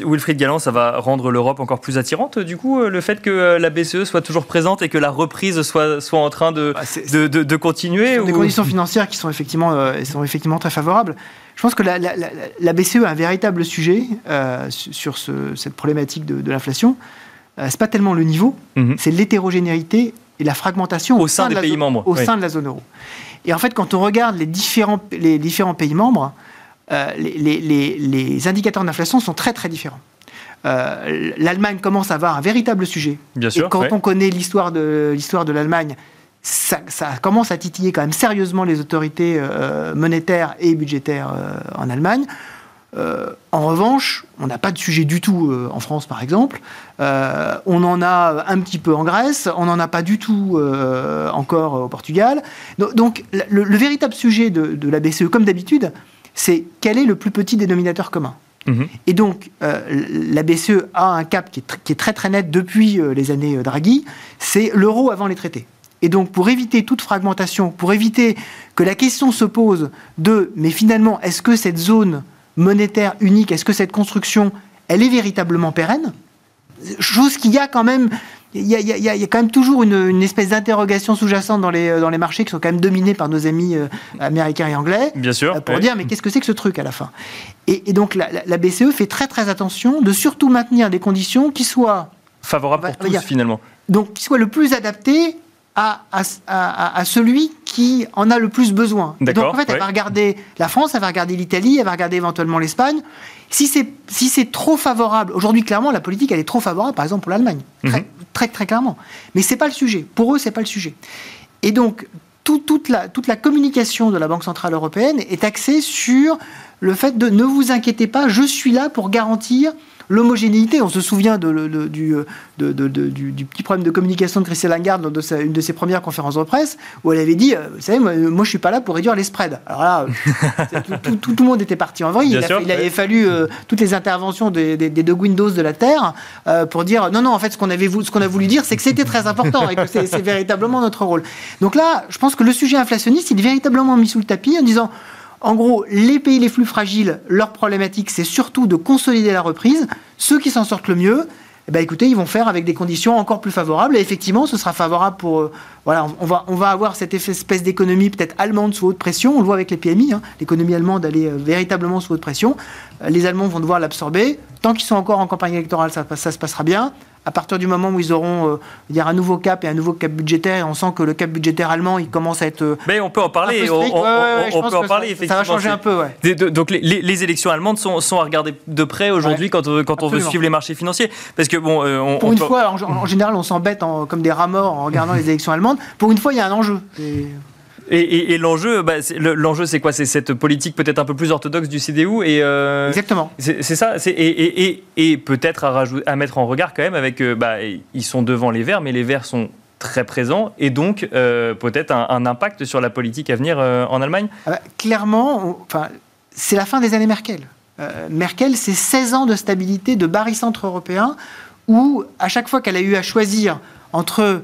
Wilfried Galland, ça va rendre l'Europe encore plus attirante, du coup, euh, le fait que la BCE soit toujours présente et que la reprise soit, soit en train de, bah, de, de, continuer ou... Des conditions financières qui sont effectivement, euh, sont effectivement très favorables. Je pense que la, la, BCE a un véritable sujet euh, sur ce, cette problématique de, l'inflation. Euh, c'est pas tellement le niveau, mhm. c'est l'hétérogénéité et la fragmentation au, sein, des pays membres, au sein de la zone euro. Et en fait, quand on regarde les différents, les différents pays membres, euh, les, les, les, indicateurs d'inflation sont très très différents. Euh, l'Allemagne commence à avoir un véritable sujet. Bien sûr, et quand on connaît l'histoire de l'Allemagne, ça, commence à titiller quand même sérieusement les autorités euh, monétaires et budgétaires en Allemagne. En revanche, on n'a pas de sujet du tout en France, par exemple. on en a un petit peu en Grèce, on n'en a pas du tout encore au Portugal. Donc, le, véritable sujet de, de la BCE, comme d'habitude, c'est quel est le plus petit dénominateur commun Mhm. Et donc, la BCE a un cap qui est, qui est, très très net depuis les années Draghi, c'est l'euro avant les traités. Et donc, pour éviter toute fragmentation, pour éviter que la question se pose de, mais finalement, est-ce que cette zone monétaire unique, est-ce que cette construction, elle est véritablement pérenne? Chose qu'il y a quand même il y, a, quand même toujours une, espèce d'interrogation sous-jacente dans les, dans les marchés qui sont quand même dominés par nos amis euh, américains et anglais. Bien sûr. Euh, pour dire, mais qu'est-ce que c'est que ce truc à la fin? Et, donc la, BCE fait très très attention de surtout maintenir des conditions qui soient favorables pour tous finalement. Donc qui soient le plus adaptées à, à, à, celui qui en a le plus besoin. donc en fait, elle va regarder la France, elle va regarder l'Italie, elle va regarder éventuellement l'Espagne. Si c'est si c'est trop favorable, aujourd'hui clairement la politique elle est trop favorable, par exemple pour l'Allemagne, très, mhm. très, très clairement. Mais c'est pas le sujet. Pour eux, c'est pas le sujet. Et donc toute, la, toute la communication de la Banque centrale européenne est axée sur le fait de ne vous inquiétez pas, je suis là pour garantir l'homogénéité. On se souvient de, du, du, petit problème de communication de Christine Lagarde lors de une de ses premières conférences de presse, où elle avait dit, euh, vous savez, moi, je ne suis pas là pour réduire les spreads. Alors là, tout, le monde était parti en vrille. Il, avait fallu euh, toutes les interventions des, deux Windows de la Terre euh, pour dire, non, non, en fait, ce qu'on qu'on a voulu dire, c'est que c'était très important et que c'est véritablement notre rôle. Donc là, je pense que le sujet inflationniste, il est véritablement mis sous le tapis en disant, en gros, les pays les plus fragiles, leur problématique, c'est surtout de consolider la reprise. Ceux qui s'en sortent le mieux, eh ben, écoutez, ils vont faire avec des conditions encore plus favorables. Et effectivement, ce sera favorable pour. Euh, voilà, on va, on va avoir cette espèce d'économie peut-être allemande sous haute pression. On le voit avec les PMI. Hein. L'économie allemande, elle est euh, véritablement sous haute pression. Euh, les Allemands vont devoir l'absorber. Tant qu'ils sont encore en campagne électorale, ça se passera bien à partir du moment où ils auront euh, dire, un nouveau cap et un nouveau cap budgétaire, on sent que le cap budgétaire allemand, il commence à être. Euh, Mais on peut en parler. On, peut en parler, ça, va changer un peu, ouais. donc les, élections allemandes sont, sont, à regarder de près aujourd'hui quand, euh, quand on veut suivre les marchés financiers. Parce que bon. On, Pour une fois, en, général, on s'embête comme des rats morts en regardant les élections allemandes. Pour une fois, il y a un enjeu. Et, l'enjeu, bah, l'enjeu, c'est quoi? C'est cette politique peut-être un peu plus orthodoxe du CDU et euh, exactement. C'est ça? Et, et peut-être à, à, mettre en regard quand même avec, euh, bah, ils sont devant les Verts, mais les Verts sont très présents et donc euh, peut-être un, impact sur la politique à venir en Allemagne. Ah bah, clairement, enfin, c'est la fin des années Merkel. Merkel, c'est 16 ans de stabilité de barycentre européen où à chaque fois qu'elle a eu à choisir entre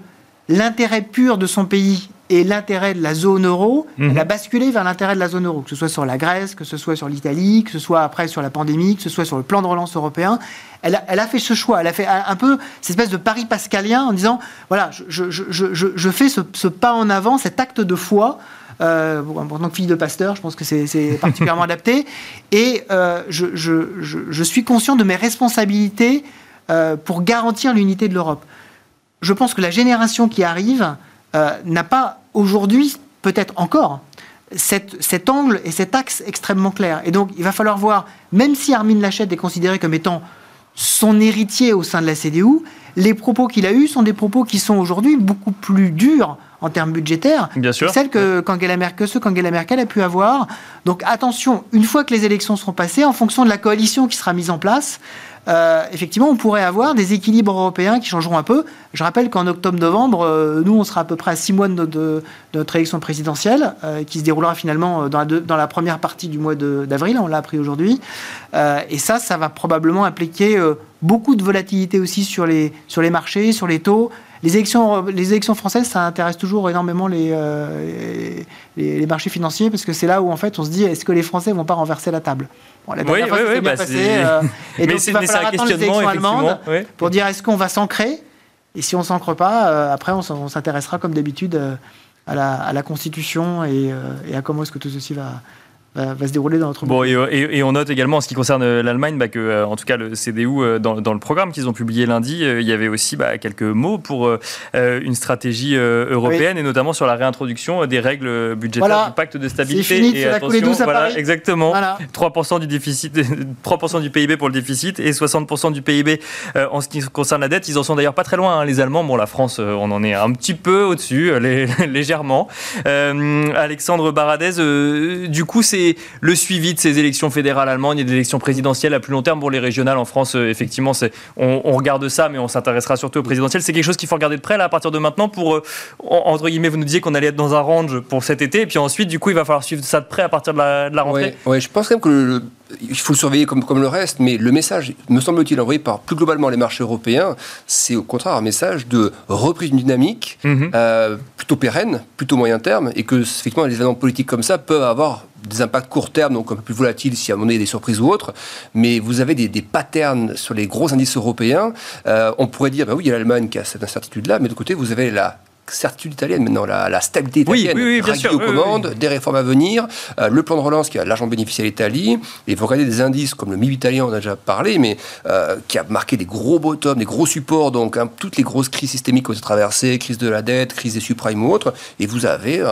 l'intérêt pur de son pays et l'intérêt de la zone euro, elle a basculé vers l'intérêt de la zone euro, que ce soit sur la Grèce, que ce soit sur l'Italie, que ce soit après sur la pandémie, que ce soit sur le plan de relance européen. Elle a, elle a fait ce choix, elle a fait un peu cette espèce de pari pascalien en disant, voilà, je, je, je, je fais ce, ce, pas en avant, cet acte de foi. Euh, en tant que fille de pasteur, je pense que c'est particulièrement adapté. Et euh, je, suis conscient de mes responsabilités euh, pour garantir l'unité de l'Europe. Je pense que la génération qui arrive euh, n'a pas aujourd'hui, peut-être encore, cet angle et cet axe extrêmement clair. Et donc, il va falloir voir, même si Armin Laschet est considéré comme étant son héritier au sein de la CDU, les propos qu'il a eus sont des propos qui sont aujourd'hui beaucoup plus durs en termes budgétaires Bien sûr. que celles que, qu'Angela Merkel, qu'Angela Merkel a pu avoir. Donc attention, une fois que les élections seront passées, en fonction de la coalition qui sera mise en place, euh, effectivement, on pourrait avoir des équilibres européens qui changeront un peu. Je rappelle qu'en octobre-novembre, euh, nous, on sera à peu près à six mois de, notre élection présidentielle, euh, qui se déroulera finalement dans la, première partie du mois d'avril, on l'a appris aujourd'hui. et ça, ça va probablement impliquer beaucoup de volatilité aussi sur les marchés, sur les taux. Les élections, les élections françaises, ça intéresse toujours énormément les, les, marchés financiers parce que c'est là où en fait on se dit est-ce que les Français vont pas renverser la table? Oui, oui, oui, bah passé, euh, et donc il va falloir attendre les élections allemandes pour dire est-ce qu'on va s'ancrer? Et si on s'ancre pas, euh, après on s'intéressera comme d'habitude euh, à, la, à, la, Constitution et, et à comment est-ce que tout ceci va, va, se dérouler dans notre bon, et, et, on note également en ce qui concerne euh, l'Allemagne bah, que, euh, en tout cas, le CDU, euh, dans, dans le programme qu'ils ont publié lundi, il y avait aussi bah, quelques mots pour une stratégie européenne et notamment sur la réintroduction des règles budgétaires du pacte de stabilité. Fini, et attention, voilà, exactement. 3% du déficit, 3% du PIB pour le déficit et 60% du PIB en ce qui concerne la dette. Ils en sont d'ailleurs pas très loin, hein, les Allemands. Bon, la France, on en est un petit peu au-dessus, légèrement. Alexandre Baradez, du coup, c'est le suivi de ces élections fédérales allemandes et des élections présidentielles à plus long terme pour les régionales en France euh, Effectivement, on, on, regarde ça, mais on s'intéressera surtout aux présidentielles. C'est quelque chose qu'il faut regarder de près là, à partir de maintenant pour, euh, entre guillemets, vous nous disiez qu'on allait être dans un range pour cet été, et puis ensuite, du coup, il va falloir suivre ça de près à partir de la, de rentrée. Oui, je pense quand même que le, il faut le surveiller comme, comme le reste, mais le message, me semble-t-il, envoyé par plus globalement les marchés européens, c'est au contraire un message de reprise d'une dynamique mhm. euh, plutôt pérenne, plutôt moyen terme, et que effectivement les événements politiques comme ça peuvent avoir des impacts court terme, donc un peu plus volatiles si à un moment donné il y a des surprises ou autres, mais vous avez des, des patterns sur les gros indices européens. Euh, on pourrait dire, bah oui, il y a l'Allemagne qui a cette incertitude-là, mais de côté, vous avez la certitude italienne maintenant, la, stabilité italienne, oui, oui, aux commandes, des réformes à venir, euh, le plan de relance qui a largement bénéficié à l'Italie, et vous regardez des indices comme le MIB italien, on a déjà parlé, mais euh, qui a marqué des gros bottoms, des gros supports, donc hein, toutes les grosses crises systémiques ont été traversées, crise de la dette, crise des subprimes ou autres, et vous avez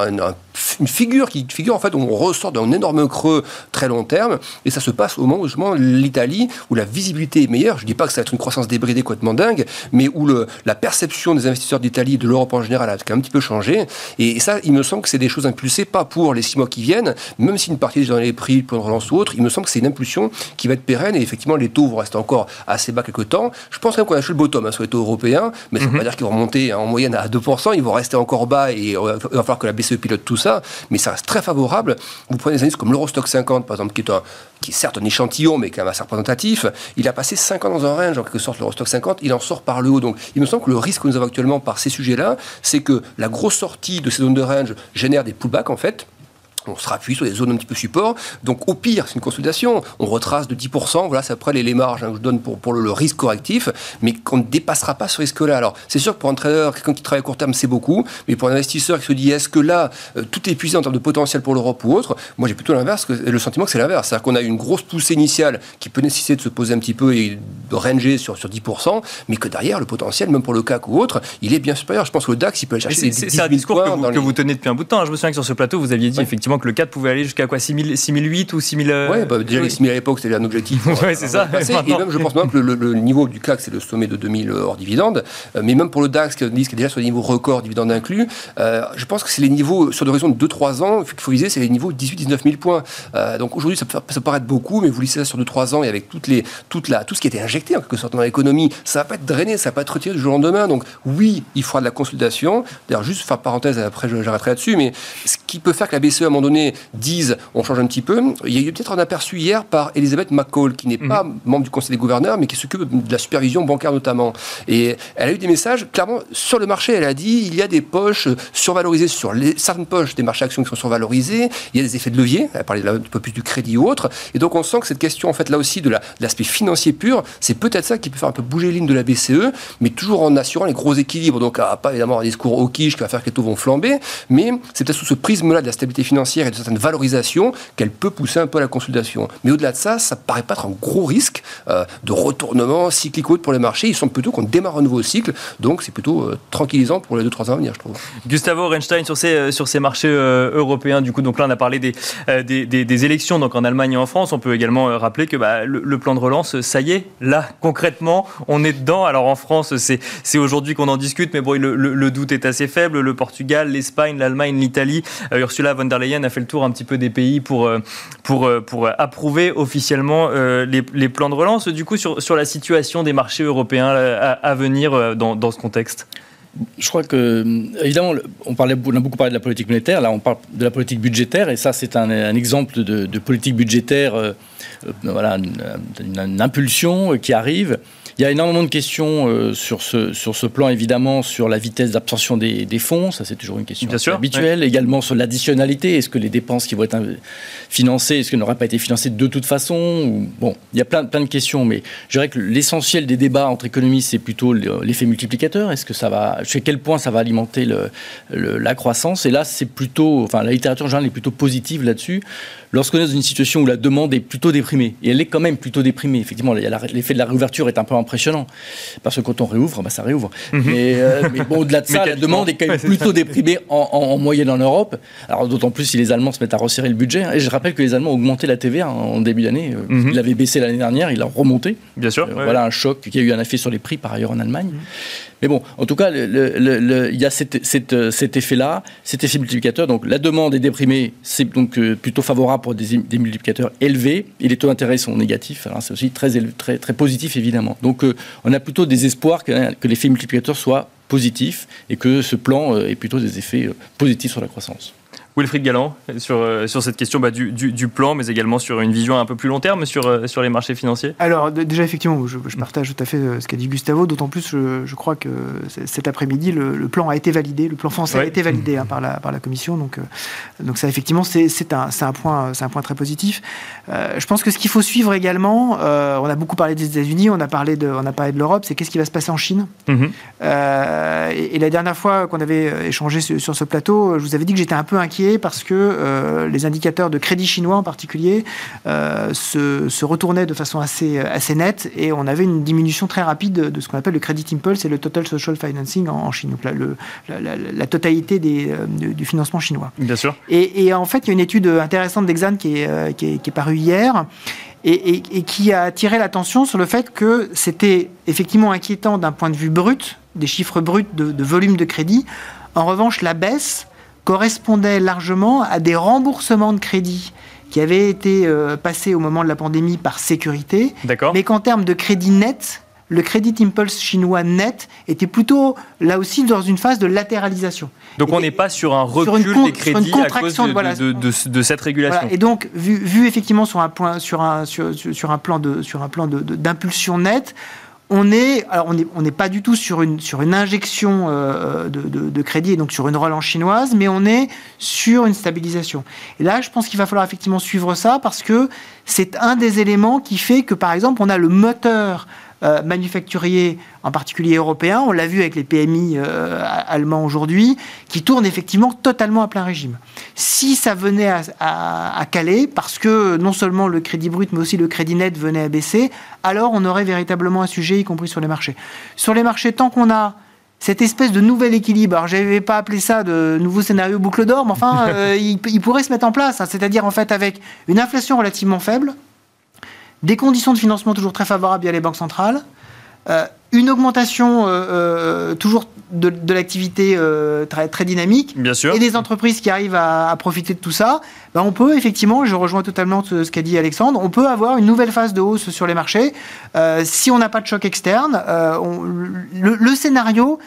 une figure qui figure en fait, on ressort d'un énorme creux très long terme, et ça se passe au moment où justement l'Italie, où la visibilité est meilleure, je ne dis pas que ça va être une croissance débridée complètement dingue, mais où le, la perception des investisseurs d'Italie et de l'Europe en général a un petit peu changé. Et ça, il me semble que c'est des choses impulsées, pas pour les six mois qui viennent, même si une partie dans les prix, pour relance ou autre, il me semble que c'est une impulsion qui va être pérenne. Et effectivement, les taux vont rester encore assez bas quelques temps. Je pense même qu'on a acheté le bottom hein, sur les taux européens, mais ça ne veut pas mhm. dire qu'ils vont remonter en moyenne à 2%, ils vont rester encore bas et il va falloir que la BCE pilote tout ça. Mais ça reste très favorable. Vous prenez des indices comme l'Eurostock 50, par exemple, qui est un, qui est certes un échantillon, mais quand même assez représentatif, il a passé 5 ans dans un range, en quelque sorte, l'Eurostock 50, il en sort par le haut. Donc, il me semble que le risque que nous avons actuellement par ces sujets-là, c'est que la grosse sortie de ces zones de range génère des pullbacks, en fait, on se rappuie sur des zones un petit peu support. Donc au pire, c'est une consolidation. On retrace de 10%, voilà, c'est après les, les marges hein, que je donne pour, pour le, risque correctif, mais qu'on ne dépassera pas ce risque-là. Alors c'est sûr que pour un trader, quelqu'un qui travaille à court terme, c'est beaucoup, mais pour un investisseur qui se dit est-ce que là, euh, tout est épuisé en termes de potentiel pour l'Europe ou autre, moi j'ai plutôt l'inverse, le sentiment que c'est l'inverse. C'est-à-dire qu'on a une grosse poussée initiale qui peut nécessiter de se poser un petit peu et de ranger sur, sur 10%, mais que derrière, le potentiel, même pour le CAC ou autre, il est bien supérieur. Je pense que le DAX, il peut aller chercher C'est un discours que, vous, que vous, tenez depuis un bout de temps. Je me souviens que sur ce plateau, vous aviez dit effectivement que le 4 pouvait aller jusqu'à quoi 6008 ou 6000 euh, Ouais, bah, déjà les 6000 à l'époque, c'était un objectif. ouais, c'est ça. Et même, je pense même que le, niveau du CAC, c'est le sommet de 2000 hors dividende. Euh, mais même pour le DAX, qui est déjà sur des niveaux records, dividendes inclus, euh, je pense que c'est les niveaux, sur l'horizon de 2-3 ans, qu'il faut viser, c'est les niveaux 18-19 000 points. donc aujourd'hui, ça peut, ça paraître beaucoup, mais vous lissez ça sur 2-3 ans et avec toutes les, toute la, tout ce qui a été injecté en quelque sorte dans l'économie, ça va pas être drainé, ça va pas être retiré du jour au lendemain. Donc oui, il faudra de la consolidation. D'ailleurs, juste faire parenthèse, après j'arrêterai là-dessus, mais ce qui peut faire que la BCE à un moment donné dise on change un petit peu. Il y a eu peut-être un aperçu hier par Elisabeth McCall, qui n'est pas mhm. membre du Conseil des gouverneurs, mais qui s'occupe de la supervision bancaire notamment. Et elle a eu des messages, clairement, sur le marché, elle a dit il y a des poches survalorisées sur les, certaines poches des marchés actions qui sont survalorisées, il y a des effets de levier, elle a parlé un peu plus du crédit ou autre. Et donc on sent que cette question, en fait, là aussi, de l'aspect financier pur, c'est peut-être ça qui peut faire un peu bouger les lignes de la BCE, mais toujours en assurant les gros équilibres. Donc, pas évidemment un discours au quiche qui va faire que les taux vont flamber, mais c'est peut-être sous ce prisme-là de la stabilité financière et de certaines valorisations qu'elle peut pousser un peu à la consolidation. Mais au-delà de ça, ça paraît pas être un gros risque euh, de retournement cyclique pour les marchés. Ils sont plutôt qu'on démarre un nouveau cycle, donc c'est plutôt euh, tranquillisant pour les 2-3 ans à venir, je trouve. Gustavo Renstein, sur ces, euh, sur ces marchés européens, du coup, donc là on a parlé des, des, des, élections donc en Allemagne et en France. On peut également rappeler que bah, le, plan de relance, ça y est, là, concrètement, on est dedans. Alors en France, c'est aujourd'hui qu'on en discute, mais bon, le, le, doute est assez faible. Le Portugal, l'Espagne, l'Allemagne, l'Italie. Ursula von der Leyen a fait le tour un petit peu des pays pour, pour, euh, pour approuver officiellement euh, les, plans de relance. Du coup, sur, sur la situation des marchés européens euh, à, venir dans, dans, ce contexte? Je crois que, évidemment, on, parlait, on a beaucoup parlé de la politique monétaire, là on parle de la politique budgétaire, et ça c'est un, un, exemple de, politique budgétaire, voilà, une, impulsion qui arrive. Il y a énormément de questions euh, sur, ce, sur ce plan, évidemment, sur la vitesse d'absorption des, des, fonds. Ça, c'est toujours une question habituelle. Également sur l'additionnalité. Est-ce que les dépenses qui vont être financées, est-ce qu'elles n'auraient pas été financées de toute façon Bon, il y a plein, plein de questions, mais je dirais que l'essentiel des débats entre économistes, c'est plutôt l'effet multiplicateur. Est-ce que ça va, jusqu'à quel point ça va alimenter le, la croissance? Et là, c'est plutôt, enfin, la littérature en général est plutôt positive là-dessus. Lorsqu'on est dans une situation où la demande est plutôt déprimée. Et elle est quand même plutôt déprimée. Effectivement, l'effet de la réouverture est un peu impressionnant. Parce que quand on réouvre, bah, ça réouvre. Mhm. Euh, mais, bon, au-delà de ça, la demande est quand même plutôt déprimée en, moyenne en Europe. Alors d'autant plus si les Allemands se mettent à resserrer le budget. Et je rappelle que les Allemands ont augmenté la TVA en début d'année. Euh, mhm. Ils l'avaient baissé l'année dernière, il a remonté. Bien sûr. Voilà un choc qui a eu un effet sur les prix par ailleurs en Allemagne. Mhm. Mais bon, en tout cas, il y a cet, effet-là, cet effet multiplicateur. Donc la demande est déprimée, c'est donc euh, plutôt favorable pour des, multiplicateurs élevés. Et les taux d'intérêt sont négatifs. Alors c'est aussi très, très, très positif, évidemment. Donc euh, on a plutôt des espoirs que, que l'effet multiplicateur soit positif et que ce plan euh, ait plutôt des effets positifs sur la croissance. Wilfried Galland, sur, euh, sur cette question bah, du, du, plan, mais également sur une vision un peu plus long terme sur, euh, sur les marchés financiers Alors, déjà, effectivement, je, partage tout à fait euh, ce qu'a dit Gustavo, d'autant plus, je, je, crois que cet après-midi, le, plan a été validé, le plan français a été validé hein, par, la, par la Commission, donc, donc ça, effectivement, c'est un, un, point, un point très positif. je pense que ce qu'il faut suivre également, on a beaucoup parlé des États-Unis, on a parlé de, on a parlé de l'Europe, c'est qu'est-ce qui va se passer en Chine. Mhm. et, la dernière fois qu'on avait échangé sur, sur ce plateau, je vous avais dit que j'étais un peu inquiet parce que euh, les indicateurs de crédit chinois en particulier euh, se, retournaient de façon assez, assez nette et on avait une diminution très rapide de, ce qu'on appelle le credit impulse et le total social financing en, Chine, donc la, totalité des, euh, du financement chinois. Bien sûr. Et, en fait, il y a une étude intéressante d'Exane qui est, qui, est, parue hier. Et, qui a attiré l'attention sur le fait que c'était effectivement inquiétant d'un point de vue brut, des chiffres bruts de, de volume de crédit. En revanche, la baisse correspondait largement à des remboursements de crédit qui avaient été euh, passés au moment de la pandémie par sécurité, mais qu'en termes de crédit net, le crédit impulse chinois net était plutôt là aussi dans une phase de latéralisation. Donc on n'est pas sur un recul des crédits à cause de, de, cette régulation. Et donc vu, vu, effectivement sur un point, sur un, sur, sur un plan de, sur un plan d'impulsion nette, on est, alors on n'est pas du tout sur une, sur une injection euh, de, crédit, et donc sur une relance chinoise, mais on est sur une stabilisation. Et là, je pense qu'il va falloir effectivement suivre ça parce que c'est un des éléments qui fait que, par exemple, on a le moteur euh, manufacturiers, en particulier européens, on l'a vu avec les PMI euh, allemands aujourd'hui, qui tournent effectivement totalement à plein régime. Si ça venait à, caler, parce que non seulement le crédit brut, mais aussi le crédit net venait à baisser, alors on aurait véritablement un sujet, y compris sur les marchés. Sur les marchés, tant qu'on a cette espèce de nouvel équilibre. Alors, je n'avais pas appelé ça de nouveau scénario boucle d'or, mais enfin, euh, il, pourrait se mettre en place. Hein. C'est-à-dire, en fait, avec une inflation relativement faible, des conditions de financement toujours très favorables via les banques centrales, euh, une augmentation euh, euh, toujours de, l'activité très, très dynamique Bien sûr. et des entreprises qui arrivent à, profiter de tout ça, ben on peut effectivement, je rejoins totalement ce, qu'a dit Alexandre, on peut avoir une nouvelle phase de hausse sur les marchés si on n'a pas de choc externe. le, scénario,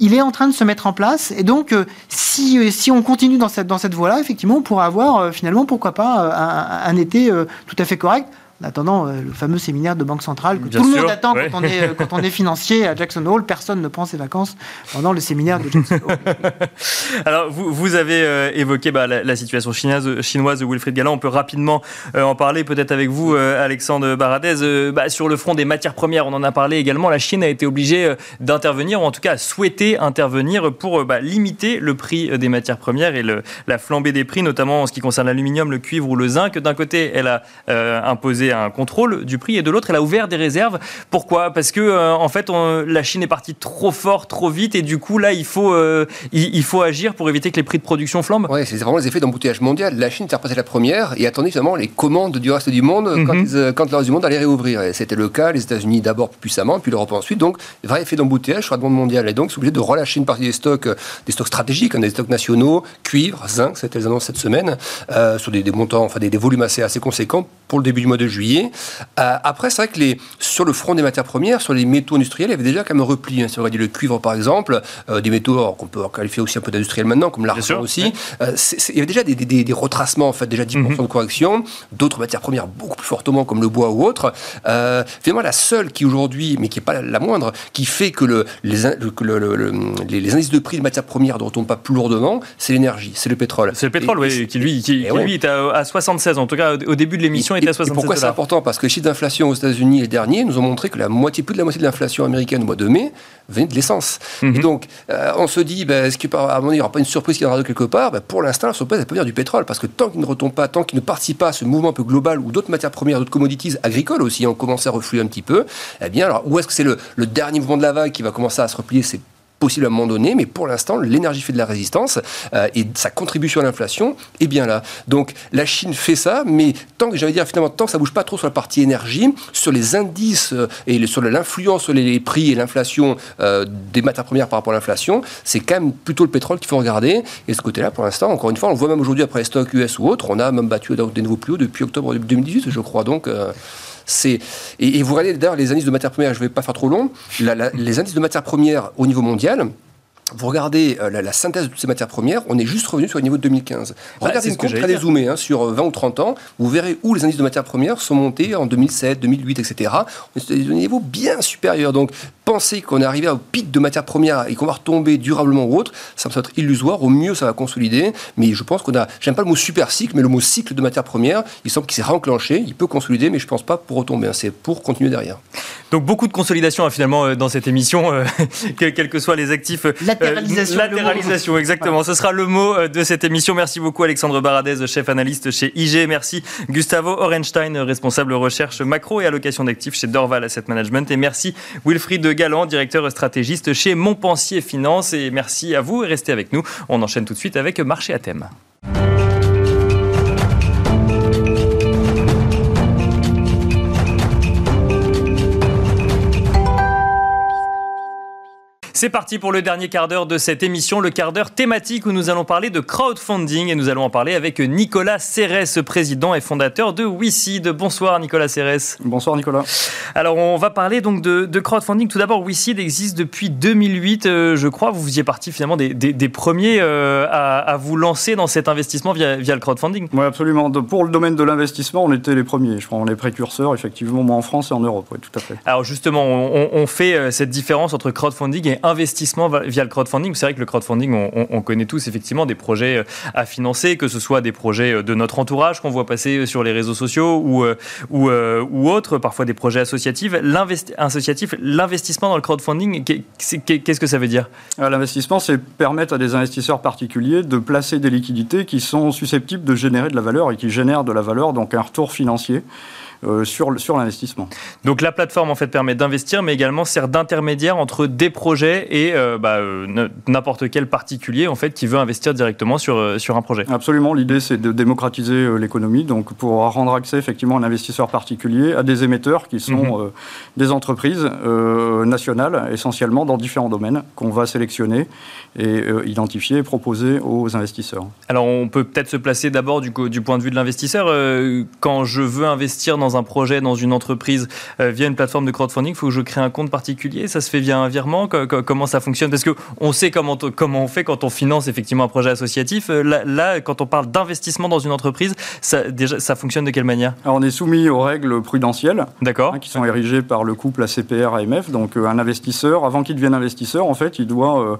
il est en train de se mettre en place. Et donc, si, si on continue dans cette, dans cette voie-là, effectivement, on pourra avoir finalement, pourquoi pas, un été tout à fait correct en attendant euh, le fameux séminaire de Banque Centrale que tout le monde attend quand, on est, euh, quand on est financier à Jackson Hole. Personne ne prend ses vacances pendant le séminaire de Jackson Hole. Alors, vous, vous avez euh, évoqué bah, la, situation chinoise, chinoise de Wilfried Galland. On peut rapidement en parler, peut-être avec vous, Alexandre Baradez. Bah, sur le front des matières premières, on en a parlé également. La Chine a été obligée d'intervenir, ou en tout cas a souhaité intervenir pour bah, limiter le prix des matières premières et le, la flambée des prix, notamment en ce qui concerne l'aluminium, le cuivre ou le zinc. D'un côté, elle a imposé un contrôle du prix et de l'autre, elle a ouvert des réserves. Pourquoi? Parce que euh, en fait, la Chine est partie trop fort, trop vite, et du coup là, il faut, euh, il, faut agir pour éviter que les prix de production flambent. Oui, c'est vraiment les effets d'embouteillage mondial. La Chine s'est représentée la première et attendait finalement les commandes du reste du monde quand, mhm. euh, quand, le reste du monde allait réouvrir. C'était le cas, les États-Unis d'abord puissamment, puis l'Europe ensuite. Donc, vrai effet d'embouteillage sur le monde mondial. Et donc, c'est obligé de relâcher une partie des stocks, des stocks stratégiques, hein, des stocks nationaux, cuivre, zinc, c'était les annonces cette semaine, sur des, montants, enfin des, des volumes assez, assez conséquents pour le début du mois de juillet. Euh, après, c'est vrai que les, sur le front des matières premières, sur les métaux industriels, il y avait déjà quand même un repli. Hein. Si on dit le cuivre, par exemple, euh, des métaux qu'on peut qualifier aussi un peu d'industriels maintenant, comme l'argent aussi. Euh, il y avait déjà des, des, retracements, en fait, déjà 10% mhm. de correction. D'autres matières premières beaucoup plus fortement, comme le bois ou autre. finalement, la seule qui aujourd'hui, mais qui n'est pas la moindre, qui fait que, le, les, les, indices de prix de matières premières ne retombent pas plus lourdement, c'est l'énergie, c'est le pétrole. C'est le pétrole, oui, qui lui, qui, lui est à, 76, en tout cas au début de l'émission, il était à 76 pourquoi ça important parce que les chiffres d'inflation aux États-Unis les derniers nous ont montré que la moitié, plus de la moitié de l'inflation américaine au mois de mai venait de l'essence. Mhm. Et donc, euh, on se dit, ben, est-ce qu'il n'y aura pas une surprise qui viendra de quelque part? Ben, Pour l'instant, la surprise, elle peut venir du pétrole parce que tant qu'il ne retombe pas, tant qu'il ne participe pas à ce mouvement un peu global où d'autres matières premières, d'autres commodities agricoles aussi ont commencé à refluer un petit peu, eh bien, alors, où est-ce que c'est le, le dernier mouvement de la vague qui va commencer à se replier? C'est possible à un moment donné, mais pour l'instant, l'énergie fait de la résistance euh, et sa contribution à l'inflation est bien là. Donc la Chine fait ça, mais tant que j'allais dire finalement tant que ça bouge pas trop sur la partie énergie, sur les indices euh, et sur l'influence sur les, prix et l'inflation euh, des matières premières par rapport à l'inflation, c'est quand même plutôt le pétrole qu'il faut regarder. Et ce côté-là, pour l'instant, encore une fois, on le voit même aujourd'hui après les stocks US ou autres, on a même battu des nouveaux plus hauts depuis octobre 2018, je crois. Donc et, vous regardez d'ailleurs les indices de matières premières, je ne vais pas faire trop long, les indices de matières premières au niveau mondial, vous regardez euh, la, synthèse de toutes ces matières premières, on est juste revenu sur le niveau de 2015. regardez une courbe très dézoomée hein, sur 20 euh, ou 30 ans, vous verrez où les indices de matières premières sont montés en 2007, 2008, etc. On est à des niveaux bien supérieurs. Donc, penser qu'on est arrivé au pic de matières premières et qu'on va retomber durablement ou autre, ça me semble être illusoire. Au mieux, ça va consolider. Mais je pense qu'on a, j'aime pas le mot super cycle, mais le mot cycle de matières premières, il semble qu'il s'est renclenché. Il peut consolider, mais je pense pas pour retomber. Hein. C'est pour continuer derrière. Donc, beaucoup de consolidation hein, finalement euh, dans cette émission, quels que soient les actifs. Latéralisation. latéralisation, exactement. Ce sera le mot euh, de cette émission. Merci beaucoup Alexandre Baradez, chef analyste chez IG. Merci Gustavo Orenstein, responsable recherche macro et allocation d'actifs chez Dorval Asset Management. Et merci Wilfried Galland, directeur stratégiste chez Montpensier Finance. Et merci à vous et restez avec nous. On enchaîne tout de suite avec Marché à thème. C'est parti pour le dernier quart d'heure de cette émission, le quart d'heure thématique où nous allons parler de crowdfunding et nous allons en parler avec Nicolas Cérès, président et fondateur de WeSeed. Bonsoir Nicolas Cérès. Bonsoir Nicolas. Alors on va parler donc de, crowdfunding. Tout d'abord, WeSeed existe depuis 2008, euh, je crois. Vous faisiez partie finalement des, premiers euh, à, vous lancer dans cet investissement via, via le crowdfunding. Oui, absolument. pour le domaine de l'investissement, on était les premiers. Je crois, on est précurseurs, effectivement, moi en France et en Europe. Oui, tout à fait. Alors justement, on, on fait euh, cette différence entre crowdfunding et investissement via le crowdfunding. C'est vrai que le crowdfunding, on, connaît tous effectivement des projets euh, à financer, que ce soit des projets euh, de notre entourage qu'on voit passer euh, sur les réseaux sociaux ou, ou, autres, parfois des projets associatifs. Associatif, l'investissement dans le crowdfunding, qu'est-ce que ça veut dire? L'investissement, c'est permettre à des investisseurs particuliers de placer des liquidités qui sont susceptibles de générer de la valeur et qui génèrent de la valeur, donc un retour financier. Euh, sur, sur l'investissement. Donc la plateforme en fait permet d'investir, mais également sert d'intermédiaire entre des projets et euh, bah, euh, n'importe quel particulier en fait qui veut investir directement sur, sur un projet. Absolument, l'idée c'est de démocratiser l'économie, donc pour rendre accès effectivement à un investisseur particulier à des émetteurs qui sont mhm. des entreprises nationales essentiellement dans différents domaines qu'on va sélectionner et identifier et proposer aux investisseurs. Alors on peut peut-être se placer d'abord du, du point de vue de l'investisseur. quand je veux investir dans un projet, dans une entreprise euh, via une plateforme de crowdfunding, il faut que je crée un compte particulier. Ça se fait via un virement? Comment ça fonctionne? Parce qu'on sait comment, comment on fait quand on finance effectivement un projet associatif. Euh, là, quand on parle d'investissement dans une entreprise, ça, déjà, ça fonctionne de quelle manière? Alors, On est soumis aux règles prudentielles hein, qui sont érigées par le couple ACPR-AMF. Donc euh, un investisseur, avant qu'il devienne investisseur, en fait, il doit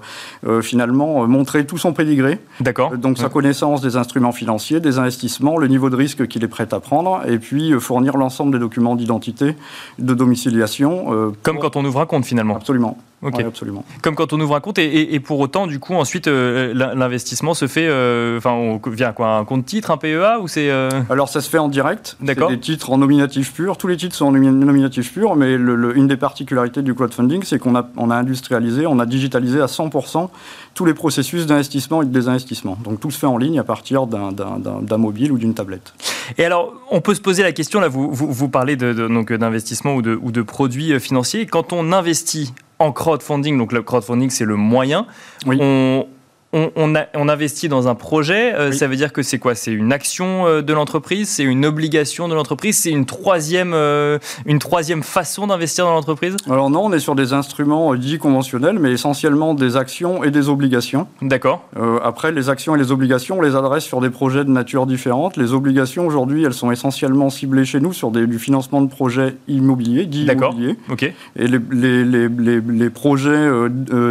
finalement montrer tout son pédigré. D'accord. Donc sa connaissance des instruments financiers, des investissements, le niveau de risque qu'il est prêt à prendre, et puis fournir l'ensemble des documents d'identité, de domiciliation. Euh, Comme quand on ouvre un compte finalement. Absolument. Absolument. Comme quand on ouvre un compte et, pour autant, du coup, ensuite, euh, l'investissement se fait, euh, enfin, on vient quoi, un compte titre, un PEA ou c'est Alors ça se fait en direct. D'accord. Des titres en nominatif pur. Tous les titres sont en nominatif pur, mais une des particularités du crowdfunding, c'est qu'on a, on a industrialisé, on a digitalisé à 100% tous les processus d'investissement et de désinvestissement. Donc tout se fait en ligne à partir d'un mobile ou d'une tablette. Et alors, on peut se poser la question, là, vous, vous, parlez d'investissement ou de, ou de produits euh, financiers. Quand on investit en crowdfunding, donc le crowdfunding, c'est le moyen, oui. on, on, investit dans un projet, euh, ça veut dire que c'est quoi? C'est une action euh, de l'entreprise, c'est une obligation de l'entreprise, c'est une troisième, euh, une troisième façon d'investir dans l'entreprise? Alors non, on est sur des instruments dits conventionnels, mais essentiellement des actions et des obligations. D'accord. après, les actions et les obligations, on les adresse sur des projets de nature différente. Les obligations, aujourd'hui, elles sont essentiellement ciblées chez nous sur du financement de projets immobiliers, dits immobiliers. Ok. Et les, les, les, les projets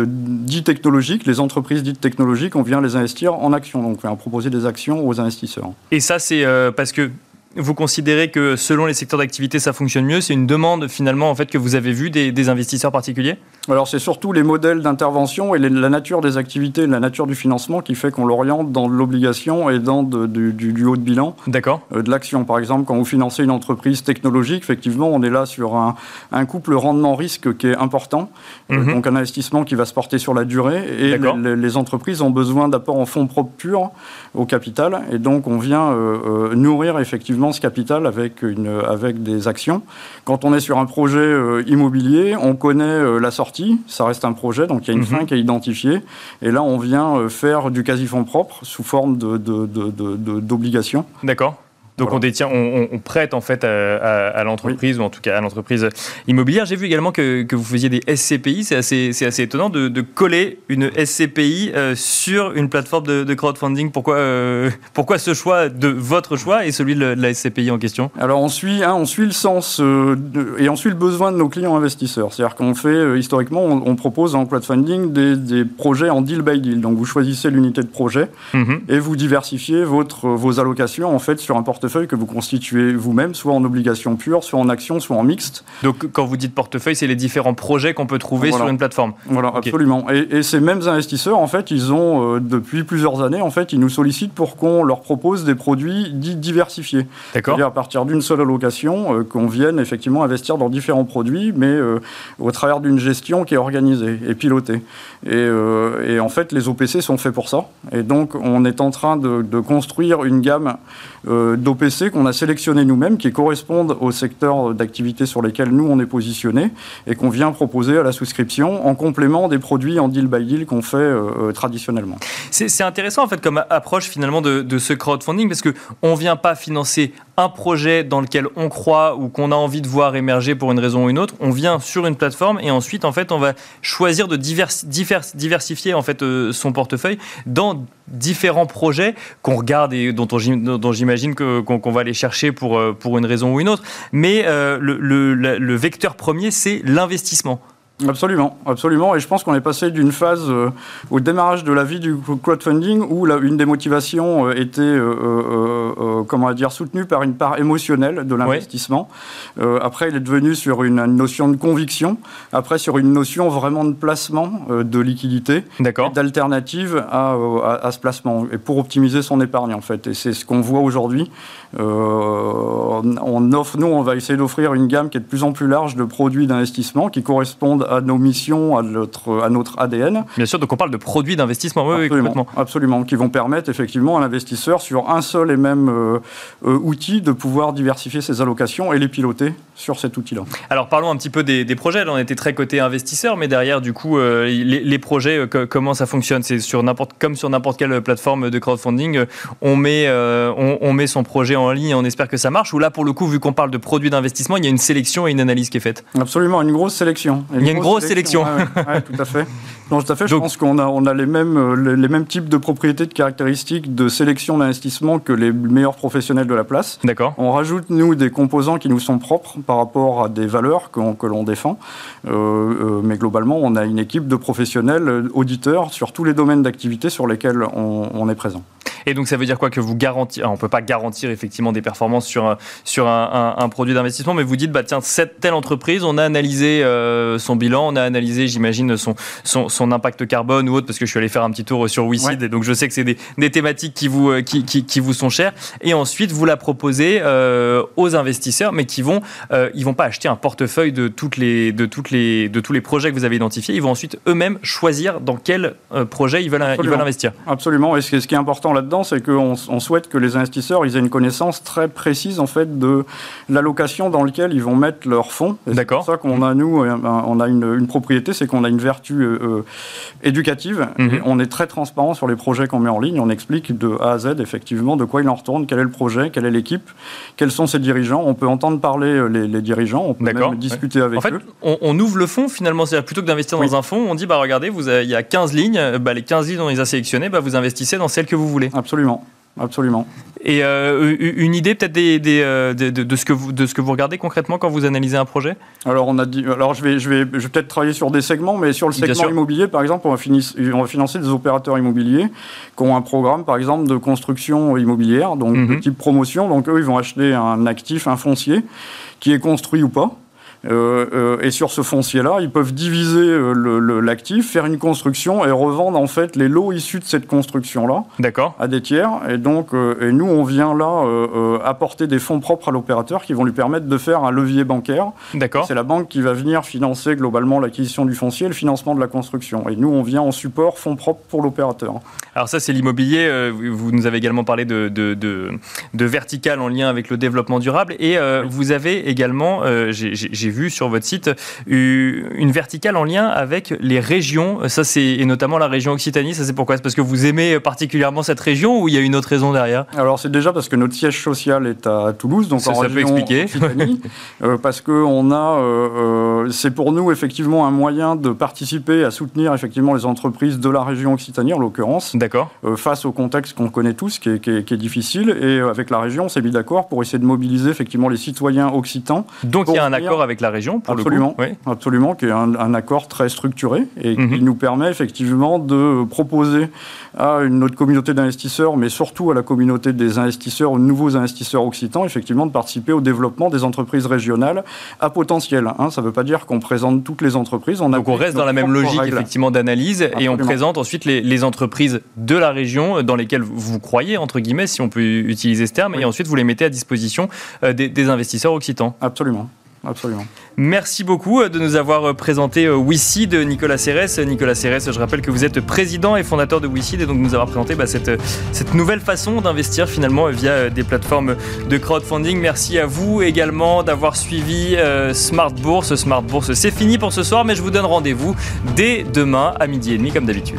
dits technologiques, les entreprises dites technologiques, on vient les investir en actions. Donc, on vient proposer des actions aux investisseurs. Et ça, c'est euh, parce que vous considérez que selon les secteurs d'activité, ça fonctionne mieux? C'est une demande finalement en fait que vous avez vu des, investisseurs particuliers? Alors c'est surtout les modèles d'intervention et la nature des activités, la nature du financement qui fait qu'on l'oriente dans l'obligation et dans du, haut de bilan. D'accord. Euh, de l'action, par exemple, quand vous financez une entreprise technologique, effectivement, on est là sur un, couple rendement-risque qui est important, euh, mhm. donc un investissement qui va se porter sur la durée et les, entreprises ont besoin d'apports en fonds propres purs au capital et donc on vient euh, nourrir effectivement ce capital avec, une, avec des actions. Quand on est sur un projet euh, immobilier, on connaît euh, la sortie, ça reste un projet, donc il y a une mhm. fin qui est identifiée. Et là, on vient euh, faire du quasi-fonds propre sous forme d'obligations. De, D'accord. Donc on détient, on, prête en fait à, l'entreprise ou en tout cas à l'entreprise immobilière. J'ai vu également que, vous faisiez des SCPI. C'est assez, c'est assez étonnant de, coller une SCPI euh, sur une plateforme de, crowdfunding. Pourquoi, euh, pourquoi ce choix de votre choix et celui de la SCPI en question? Alors on suit, hein, on suit le sens euh, et on suit le besoin de nos clients investisseurs. C'est-à-dire qu'on fait historiquement, on, propose en crowdfunding des, projets en deal by deal. Donc vous choisissez l'unité de projet mhm. et vous diversifiez votre, vos allocations en fait sur un portefeuille que vous constituez vous-même, soit en obligation pure, soit en action, soit en mixte. Donc quand vous dites portefeuille, c'est les différents projets qu'on peut trouver sur une plateforme. Voilà, absolument. Et, ces mêmes investisseurs, en fait, ils ont, euh, depuis plusieurs années, en fait, ils nous sollicitent pour qu'on leur propose des produits dits diversifiés. D'accord. C'est-à-dire à partir d'une seule allocation, euh, qu'on vienne effectivement investir dans différents produits, mais euh, au travers d'une gestion qui est organisée et pilotée. Et, et, en fait, les OPC sont faits pour ça. Et donc, on est en train de, de construire une gamme d'OPC PC qu'on a sélectionné nous-mêmes, qui correspondent au secteur d'activité sur lesquels nous on est positionné et qu'on vient proposer à la souscription en complément des produits en deal by deal qu'on fait euh, euh, traditionnellement. C'est intéressant en fait comme approche finalement de, de ce crowdfunding parce que on vient pas financer un projet dans lequel on croit ou qu'on a envie de voir émerger pour une raison ou une autre, on vient sur une plateforme et ensuite en fait on va choisir de diversifier en fait euh, son portefeuille dans différents projets qu'on regarde et dont, j'imagine qu'on va aller chercher pour, euh, pour une raison ou une autre. Mais euh, le vecteur premier, c'est l'investissement. Absolument, absolument. Et je pense qu'on est passé d'une phase euh, au démarrage de la vie du crowdfunding où une des motivations euh, était, euh, comment dire, soutenue par une part émotionnelle de l'investissement. après, il est devenu sur une, notion de conviction. Après, sur une notion vraiment de placement, de liquidité, d'alternative à, à, ce placement et pour optimiser son épargne en fait. Et c'est ce qu'on voit aujourd'hui. on offre, nous, on va essayer d'offrir une gamme qui est de plus en plus large de produits d'investissement qui correspondent à nos missions, à notre, à notre ADN. Bien sûr, donc on parle de produits d'investissement, oui, absolument, Absolument, qui vont permettre effectivement à l'investisseur, sur un seul et même euh, euh, outil, de pouvoir diversifier ses allocations et les piloter sur cet outil-là. Alors parlons un petit peu des, projets. Là, on était très côté investisseur, mais derrière, du coup, euh, les, projets, comment ça fonctionne? C'est sur n'importe comme sur n'importe quelle plateforme de crowdfunding, on met, on, on, met son projet en ligne et on espère que ça marche. Ou là, pour le coup, vu qu'on parle de produits d'investissement, il y a une sélection et une analyse qui est faite? Absolument, une grosse sélection. il y a une grosse sélection. tout à fait. Non, tout à fait. Je pense qu'on a, on a les, mêmes, euh, les, mêmes types de propriétés, de caractéristiques de sélection d'investissement que les meilleurs professionnels de la place. D'accord. On rajoute, nous, des composants qui nous sont propres par rapport à des valeurs que l'on défend. Euh, euh, mais globalement, on a une équipe de professionnels auditeurs sur tous les domaines d'activité sur lesquels on, est présent. Et donc ça veut dire quoi que vous garantir On ne peut pas garantir effectivement des performances sur, sur un, produit d'investissement, mais vous dites, bah, tiens, cette telle entreprise, on a analysé son bilan, on a analysé, j'imagine, son, son, impact carbone ou autre, parce que je suis allé faire un petit tour sur WeSeed, et donc je sais que c'est des, des, thématiques qui vous, euh, qui, qui, vous sont chères. Et ensuite, vous la proposez euh, aux investisseurs, mais qui vont, euh, ils vont pas acheter un portefeuille de, toutes les, de, toutes les, de tous les projets que vous avez identifiés. Ils vont ensuite eux-mêmes choisir dans quel projet ils veulent, ils veulent investir. Absolument. Et ce qui est important là-dedans, c'est qu'on on souhaite que les investisseurs ils aient une connaissance très précise en fait de l'allocation dans laquelle ils vont mettre leurs fonds. D'accord. C'est pour ça qu'on a nous, on a une, une propriété, c'est qu'on a une vertu euh, euh, éducative. Mhm. on est très transparent sur les projets qu'on met en ligne. On explique de A à Z effectivement de quoi il en retourne, quel est le projet, quelle est l'équipe, quels sont ses dirigeants. On peut entendre parler euh, les, dirigeants, on peut même discuter avec en fait, eux. On, ouvre le fonds finalement, c'est-à-dire plutôt que d'investir dans un fonds, on dit bah regardez, vous il y a 15 lignes, bah, les 15 lignes dont ils a sélectionné, bah, vous investissez dans celles que vous voulez. Absolument. absolument. Et euh, une idée peut-être des, euh, de, ce que vous, de ce que vous regardez concrètement quand vous analysez un projet? Alors, on a dit, alors je vais, je vais, je vais peut-être travailler sur des segments, mais sur le segment immobilier, par exemple, on va, on va, financer des opérateurs immobiliers qui ont un programme, par exemple, de construction immobilière, donc de mhm. type promotion. Donc, eux, ils vont acheter un actif, un foncier, qui est construit ou pas. Euh, euh, et sur ce foncier-là, ils peuvent diviser euh, l'actif, faire une construction et revendre en fait les lots issus de cette construction-là à des tiers. Et donc, et nous, on vient là apporter des fonds propres à l'opérateur qui vont lui permettre de faire un levier bancaire. C'est la banque qui va venir financer globalement l'acquisition du foncier et le financement de la construction. Et nous, on vient en support fonds propres pour l'opérateur. Alors ça, c'est l'immobilier. Vous nous avez également parlé de, de, de, vertical en lien avec le développement durable. Et vous avez également, j'ai vu sur votre site une verticale en lien avec les régions. Ça, c'est et notamment la région Occitanie. Ça, c'est pourquoi? C'est parce que vous aimez particulièrement cette région ou il y a une autre raison derrière? Alors, c'est déjà parce que notre siège social est à Toulouse, donc ça, en ça peut expliquer. Euh, parce que on a, euh, euh, c'est pour nous effectivement un moyen de participer à soutenir effectivement les entreprises de la région Occitanie en l'occurrence. D'accord. face au contexte qu'on connaît tous, qui est, qui, est, difficile, et avec la région, on s'est mis d'accord pour essayer de mobiliser effectivement les citoyens occitans. Donc il y a un accord avec la région pour absolument, le coup. Oui. Absolument, qui est un, accord très structuré et qui mhm. nous permet effectivement de proposer à une autre communauté d'investisseurs, mais surtout à la communauté des investisseurs, aux nouveaux investisseurs occitans, effectivement, de participer au développement des entreprises régionales à potentiel. Hein. Ça ne veut pas dire qu'on présente toutes les entreprises. On Donc on reste dans la même logique effectivement d'analyse et on présente ensuite les, entreprises de la région dans lesquelles vous croyez, entre guillemets, si on peut utiliser ce terme, et ensuite vous les mettez à disposition euh, des investisseurs occitans. Absolument. Absolument. Merci beaucoup euh, de nous avoir euh, présenté euh, WeSeed, Nicolas Cérès. Nicolas Cérès, je rappelle que vous êtes président et fondateur de WeSeed et donc nous avoir présenté bah, cette, cette nouvelle façon d'investir finalement via des plateformes de crowdfunding. Merci à vous également d'avoir suivi Smart Bourse. Smart Bourse, c'est fini pour ce soir, mais je vous donne rendez-vous dès demain à midi et demi comme d'habitude.